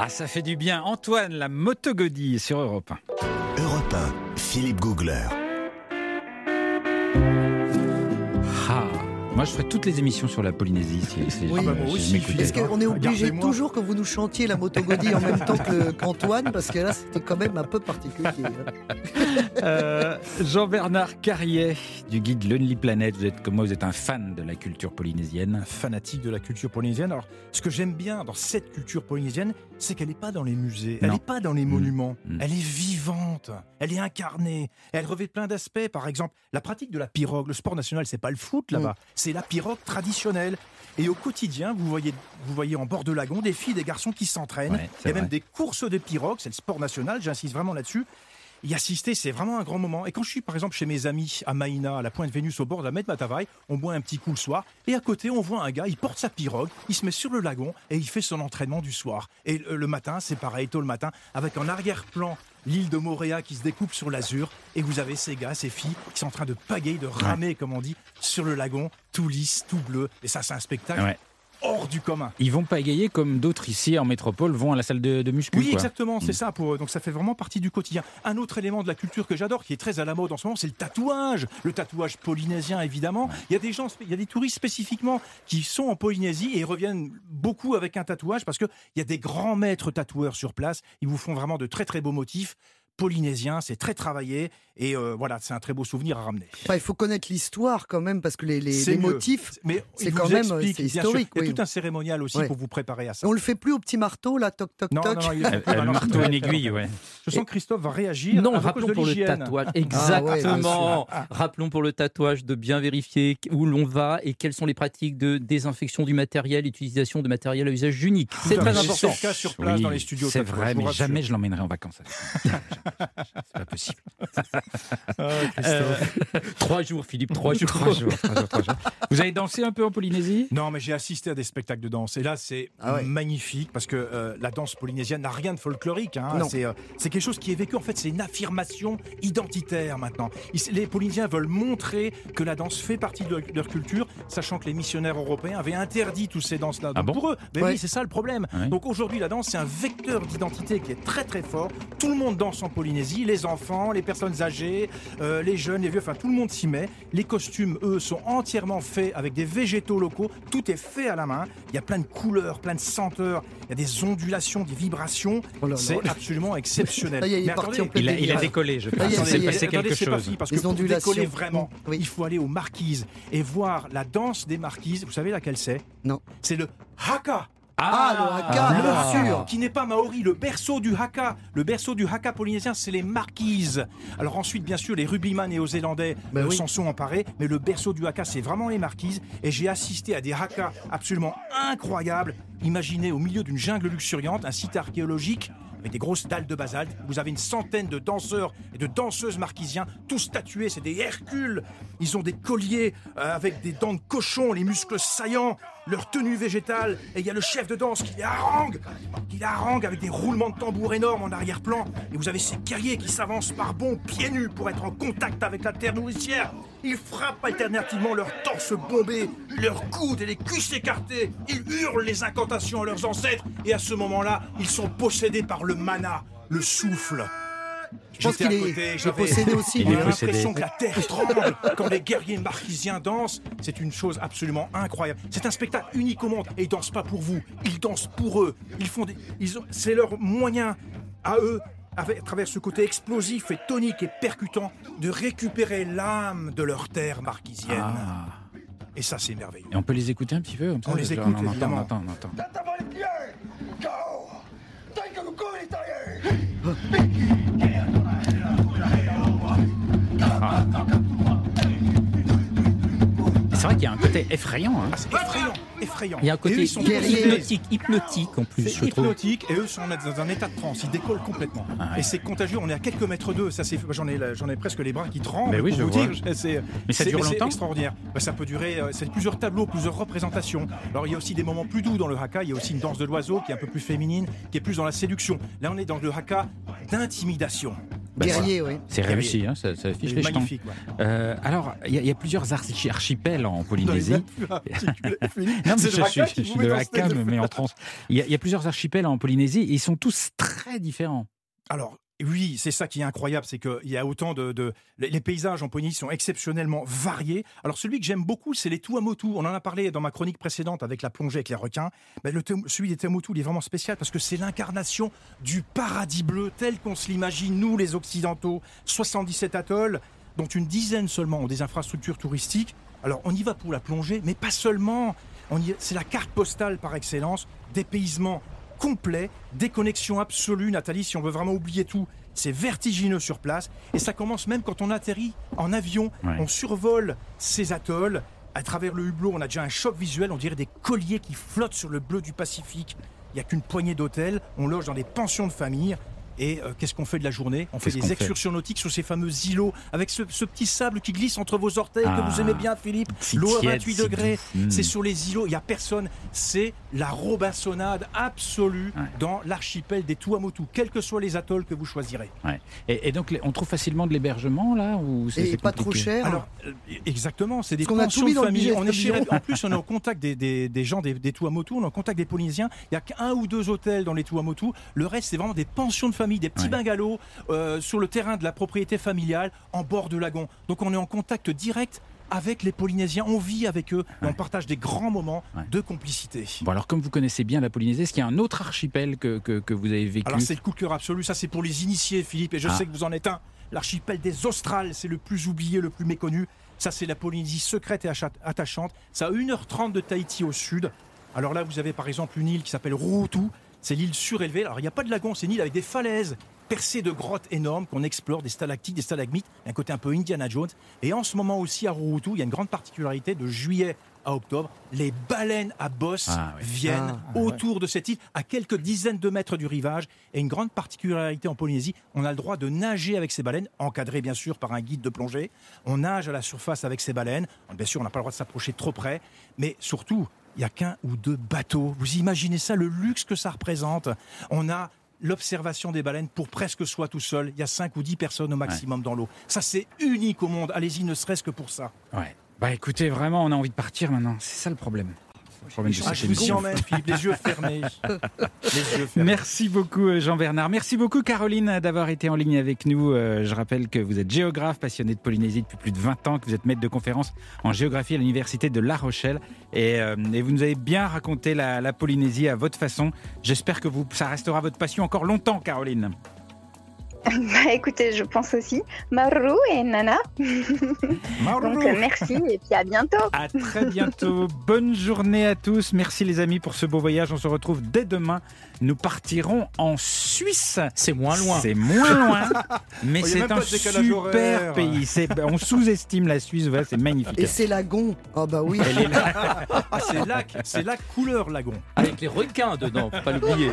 Ah, ça fait du bien. Antoine, la motogodie sur Europe 1. Europe 1, Philippe Googler. Moi, je ferais toutes les émissions sur la Polynésie. Si, oui, ah bah Est-ce qu'on est obligé toujours que vous nous chantiez la motogodie en même temps qu'Antoine Parce que là, c'était quand même un peu particulier. Hein. Euh, Jean-Bernard Carrier, du guide Lonely Planet. Vous êtes, comme moi, vous êtes un fan de la culture polynésienne. Un fanatique de la culture polynésienne. Alors, ce que j'aime bien dans cette culture polynésienne, c'est qu'elle n'est pas dans les musées, elle n'est pas dans les mmh. monuments, mmh. elle est vivante, elle est incarnée, elle revêt plein d'aspects. Par exemple, la pratique de la pirogue, le sport national, c'est pas le foot là-bas, mmh. C'est la pirogue traditionnelle. Et au quotidien, vous voyez, vous voyez en bord de lagon des filles, des garçons qui s'entraînent. Il y a même des courses de pirogue, c'est le sport national, j'insiste vraiment là-dessus y assister, c'est vraiment un grand moment. Et quand je suis par exemple chez mes amis à Maïna, à la pointe Vénus, au bord de la mer Matavai, on boit un petit coup le soir, et à côté on voit un gars, il porte sa pirogue, il se met sur le lagon et il fait son entraînement du soir. Et le matin, c'est pareil, tôt le matin, avec en arrière-plan l'île de Moréa qui se découpe sur l'azur, et vous avez ces gars, ces filles qui sont en train de pagayer, de ramer, comme on dit, sur le lagon, tout lisse, tout bleu. Et ça, c'est un spectacle hors du commun. Ils vont pas égayer comme d'autres ici en métropole vont à la salle de, de muscu. Oui, exactement, c'est mm. ça pour Donc ça fait vraiment partie du quotidien. Un autre élément de la culture que j'adore, qui est très à la mode en ce moment, c'est le tatouage. Le tatouage polynésien, évidemment. Il y a des gens, il y a des touristes spécifiquement qui sont en Polynésie et reviennent beaucoup avec un tatouage parce qu'il y a des grands maîtres tatoueurs sur place. Ils vous font vraiment de très très beaux motifs polynésien, c'est très travaillé et euh, voilà, c'est un très beau souvenir à ramener. il faut connaître l'histoire quand même parce que les, les, motifs, c'est quand même c'est historique. Il y a tout un cérémonial aussi pour vous préparer à ça. On le fait plus au petit marteau là, toc toc non, toc. Non, non, a... le marteau et aiguille, ouais. Je sens que Christophe va réagir. Non, rappelons pour le tatouage. Ah Exactement. rappelons pour le tatouage de bien vérifier où l'on va et quelles sont les pratiques de désinfection du matériel, utilisation de matériel à usage unique. C'est très important. C'est sur place dans les studios. C'est vrai, mais jamais je l'emmènerai en vacances. C'est pas possible. Oh, trois jours, Philippe, trois jours. trois jours, Vous avez dansé un peu en Polynésie? Non, mais j'ai assisté à des spectacles de danse. Et là, c'est ah magnifique parce que euh, la danse polynésienne n'a rien de folklorique. Hein. Euh, c'est quelque chose qui est vécu. En fait, c'est une affirmation identitaire maintenant. les Polynésiens veulent montrer que la danse fait partie de leur, culture, sachant que les missionnaires européens avaient interdit toutes ces danses-là. Ah pour eux, mais oui, c'est ça le problème. Donc aujourd'hui, la danse, c'est un vecteur d'identité qui est très très fort. Tout le monde danse en Polynésie, les enfants, les personnes âgées, euh, les jeunes, les vieux, enfin tout le monde s'y met. Les costumes, eux, sont entièrement faits avec des végétaux locaux. Tout est fait à la main. Il y a plein de couleurs, plein de senteurs. Il y a des ondulations, des vibrations. Oh c'est absolument exceptionnel. il, a, décollé, je pense. C'est passé quelque chose. parce que pour décoller vraiment, il faut aller aux marquises et voir la danse des marquises. Vous savez laquelle c'est? Non. C'est le haka. Ah, le haka, ah. bien sûr Qui n'est pas maori, le berceau du haka. Le berceau du haka polynésien, c'est les marquises. Alors ensuite, bien sûr, les rugbyman néo-zélandais ben euh, s'en sont emparés, mais le berceau du haka, c'est vraiment les marquises. Et j'ai assisté à des hakas absolument incroyables. Imaginez au milieu d'une jungle luxuriante, un site archéologique avec des grosses dalles de basalte. Vous avez une centaine de danseurs et de danseuses marquisiens, tous tatoués, c'est des Hercules. Ils ont des colliers euh, avec des dents de cochon, les muscles saillants, leur tenue végétale. Et il y a le chef de danse qui les harangue, qui les harangue avec des roulements de tambour énormes en arrière-plan. Et vous avez ces guerriers qui s'avancent par bons pieds nus pour être en contact avec la terre nourricière. Ils frappent alternativement leur torse bombé, leurs coudes et les cuisses écartées. Ils hurlent les incantations à leurs ancêtres. Et à ce moment-là, ils sont possédés par le mana, le souffle. Je pense qu'il est, possédé aussi. J'ai l'impression que la terre tremble quand les guerriers marquisiens dansent. C'est une chose absolument incroyable. C'est un spectacle unique au monde. Et ils dansent pas pour vous. Ils dansent pour eux. Ils font des, ils ont, c'est leur moyen à eux à travers ce côté explosif et tonique et percutant, de récupérer l'âme de leur terre marquisienne. Ah. Et ça, c'est merveilleux. Et on peut les écouter un petit peu On les écoute, évidemment. Attends, attends, C'est vrai qu'il y a un côté effrayant. Hein. Ah, c'est effrayant, effrayant. Il y a un côté hypnotique, hypnotique en plus. C'est hypnotique et eux sont dans un état de transe. Ils décollent complètement. Ah, et c'est contagieux. On est à quelques mètres d'eux. Ça, c'est, j'en ai, j'en ai presque les bras qui tremblent. Mais oui, je vous vois. Dire. mais ça dure longtemps. extraordinaire. Bah, ça peut durer. Euh, c'est plusieurs tableaux, plusieurs représentations. Alors il y a aussi des moments plus doux dans le haka. Il y a aussi une danse de l'oiseau qui est un peu plus féminine, qui est plus dans la séduction. Là, on est dans le haka d'intimidation. Bah, Guerrier, oui. C'est réussi, hein, ça, affiche les magnifique, euh, alors, il y, a plusieurs archipels en Polynésie. non, mais je, suis, je suis de la cam, mais en trans. Il y, a plusieurs archipels en Polynésie et ils sont tous très différents. Alors, oui, c'est ça qui est incroyable, c'est qu'il y a autant de, Les paysages en Polynésie sont exceptionnellement variés. Alors celui que j'aime beaucoup, c'est les Tuamotu. On en a parlé dans ma chronique précédente avec la plongée avec les requins. Mais le, celui des Tuamotu, il est vraiment spécial parce que c'est l'incarnation du paradis bleu tel qu'on se l'imagine, nous les Occidentaux. 77 atolls, dont une dizaine seulement ont des infrastructures touristiques. Alors on y va pour la plongée, mais pas seulement. C'est la carte postale par excellence, dépaysement complet, déconnexion absolue, Nathalie, si on veut vraiment oublier tout. C'est vertigineux sur place et ça commence même quand on atterrit en avion. On survole ces atolls. À travers le hublot, on a déjà un choc visuel. On dirait des colliers qui flottent sur le bleu du Pacifique. Il n'y a qu'une poignée d'hôtels. On loge dans des pensions de famille. Et euh, qu'est-ce qu'on fait de la journée On fait des excursions nautiques sur ces fameux îlots avec ce, petit sable qui glisse entre vos orteils que vous ah. aimez bien, Philippe. L'eau à 28 degrés, c'est sur les îlots, il n'y a personne. C'est la robinsonade absolue dans l'archipel des Tuamotu, quels que soient les atolls que vous choisirez. Et, donc, on trouve facilement de l'hébergement là ou c'est pas trop cher Alors, euh, exactement, c'est des pensions de famille. On est, en plus, on est en contact des, des, gens des, des Tuamotu, on est en contact des Polynésiens. Il n'y a qu'un ou deux hôtels dans les Tuamotu. Le reste, c'est vraiment des pensions de famille des petits bungalows euh, sur le terrain de la propriété familiale en bord de lagon. Donc on est en contact direct avec les Polynésiens, on vit avec eux, on partage des grands moments de complicité. Bon alors comme vous connaissez bien la Polynésie, est-ce qu'il y a un autre archipel que, que, vous avez vécu? Alors c'est le coup de cœur absolu, ça c'est pour les initiés Philippe, et je ah. sais que vous en êtes un. L'archipel des Australes, c'est le plus oublié, le plus méconnu. Ça c'est la Polynésie secrète et attachante. Ça a 1h30 de Tahiti au sud. Alors là vous avez par exemple une île qui s'appelle Routou, c'est l'île surélevée. Alors, il n'y a pas de lagon, c'est une île avec des falaises percées de grottes énormes qu'on explore, des stalactites, des stalagmites, un côté un peu Indiana Jones. Et en ce moment aussi, à Rurutu, il y a une grande particularité de juillet à octobre, les baleines à bosse ah, viennent ah, autour de cette île, à quelques dizaines de mètres du rivage. Et une grande particularité en Polynésie, on a le droit de nager avec ces baleines, encadré bien sûr par un guide de plongée. On nage à la surface avec ces baleines. Bien sûr, on n'a pas le droit de s'approcher trop près, mais surtout, il n'y a qu'un ou deux bateaux. Vous imaginez ça, le luxe que ça représente On a l'observation des baleines pour presque soi tout seul. Il y a cinq ou dix personnes au maximum dans l'eau. Ça, c'est unique au monde. Allez-y, ne serait-ce que pour ça. Ouais. Bah écoutez, vraiment, on a envie de partir maintenant. C'est ça le problème. Ah, je vous en Philippe, les yeux fermés. Merci beaucoup euh, Jean-Bernard. Merci beaucoup Caroline d'avoir été en ligne avec nous. Euh, je rappelle que vous êtes géographe, passionné de Polynésie depuis plus de 20 ans, que vous êtes maître de conférence en géographie à l'université de La Rochelle. Et, euh, vous nous avez bien raconté la, la Polynésie à votre façon. J'espère que vous, ça restera votre passion encore longtemps Caroline. Bah écoutez, je pense aussi. Maru et Nana. Donc euh, merci et puis à bientôt. À très bientôt. Bonne journée à tous. Merci les amis pour ce beau voyage. On se retrouve dès demain. Nous partirons en Suisse. C'est moins loin. C'est moins loin, mais c'est un super pays. On sous-estime la Suisse, c'est magnifique. Et c'est lagon. Oh bah oui. Ah, c'est lac, c'est lac couleur lagon. Avec les requins dedans, faut pas l'oublier.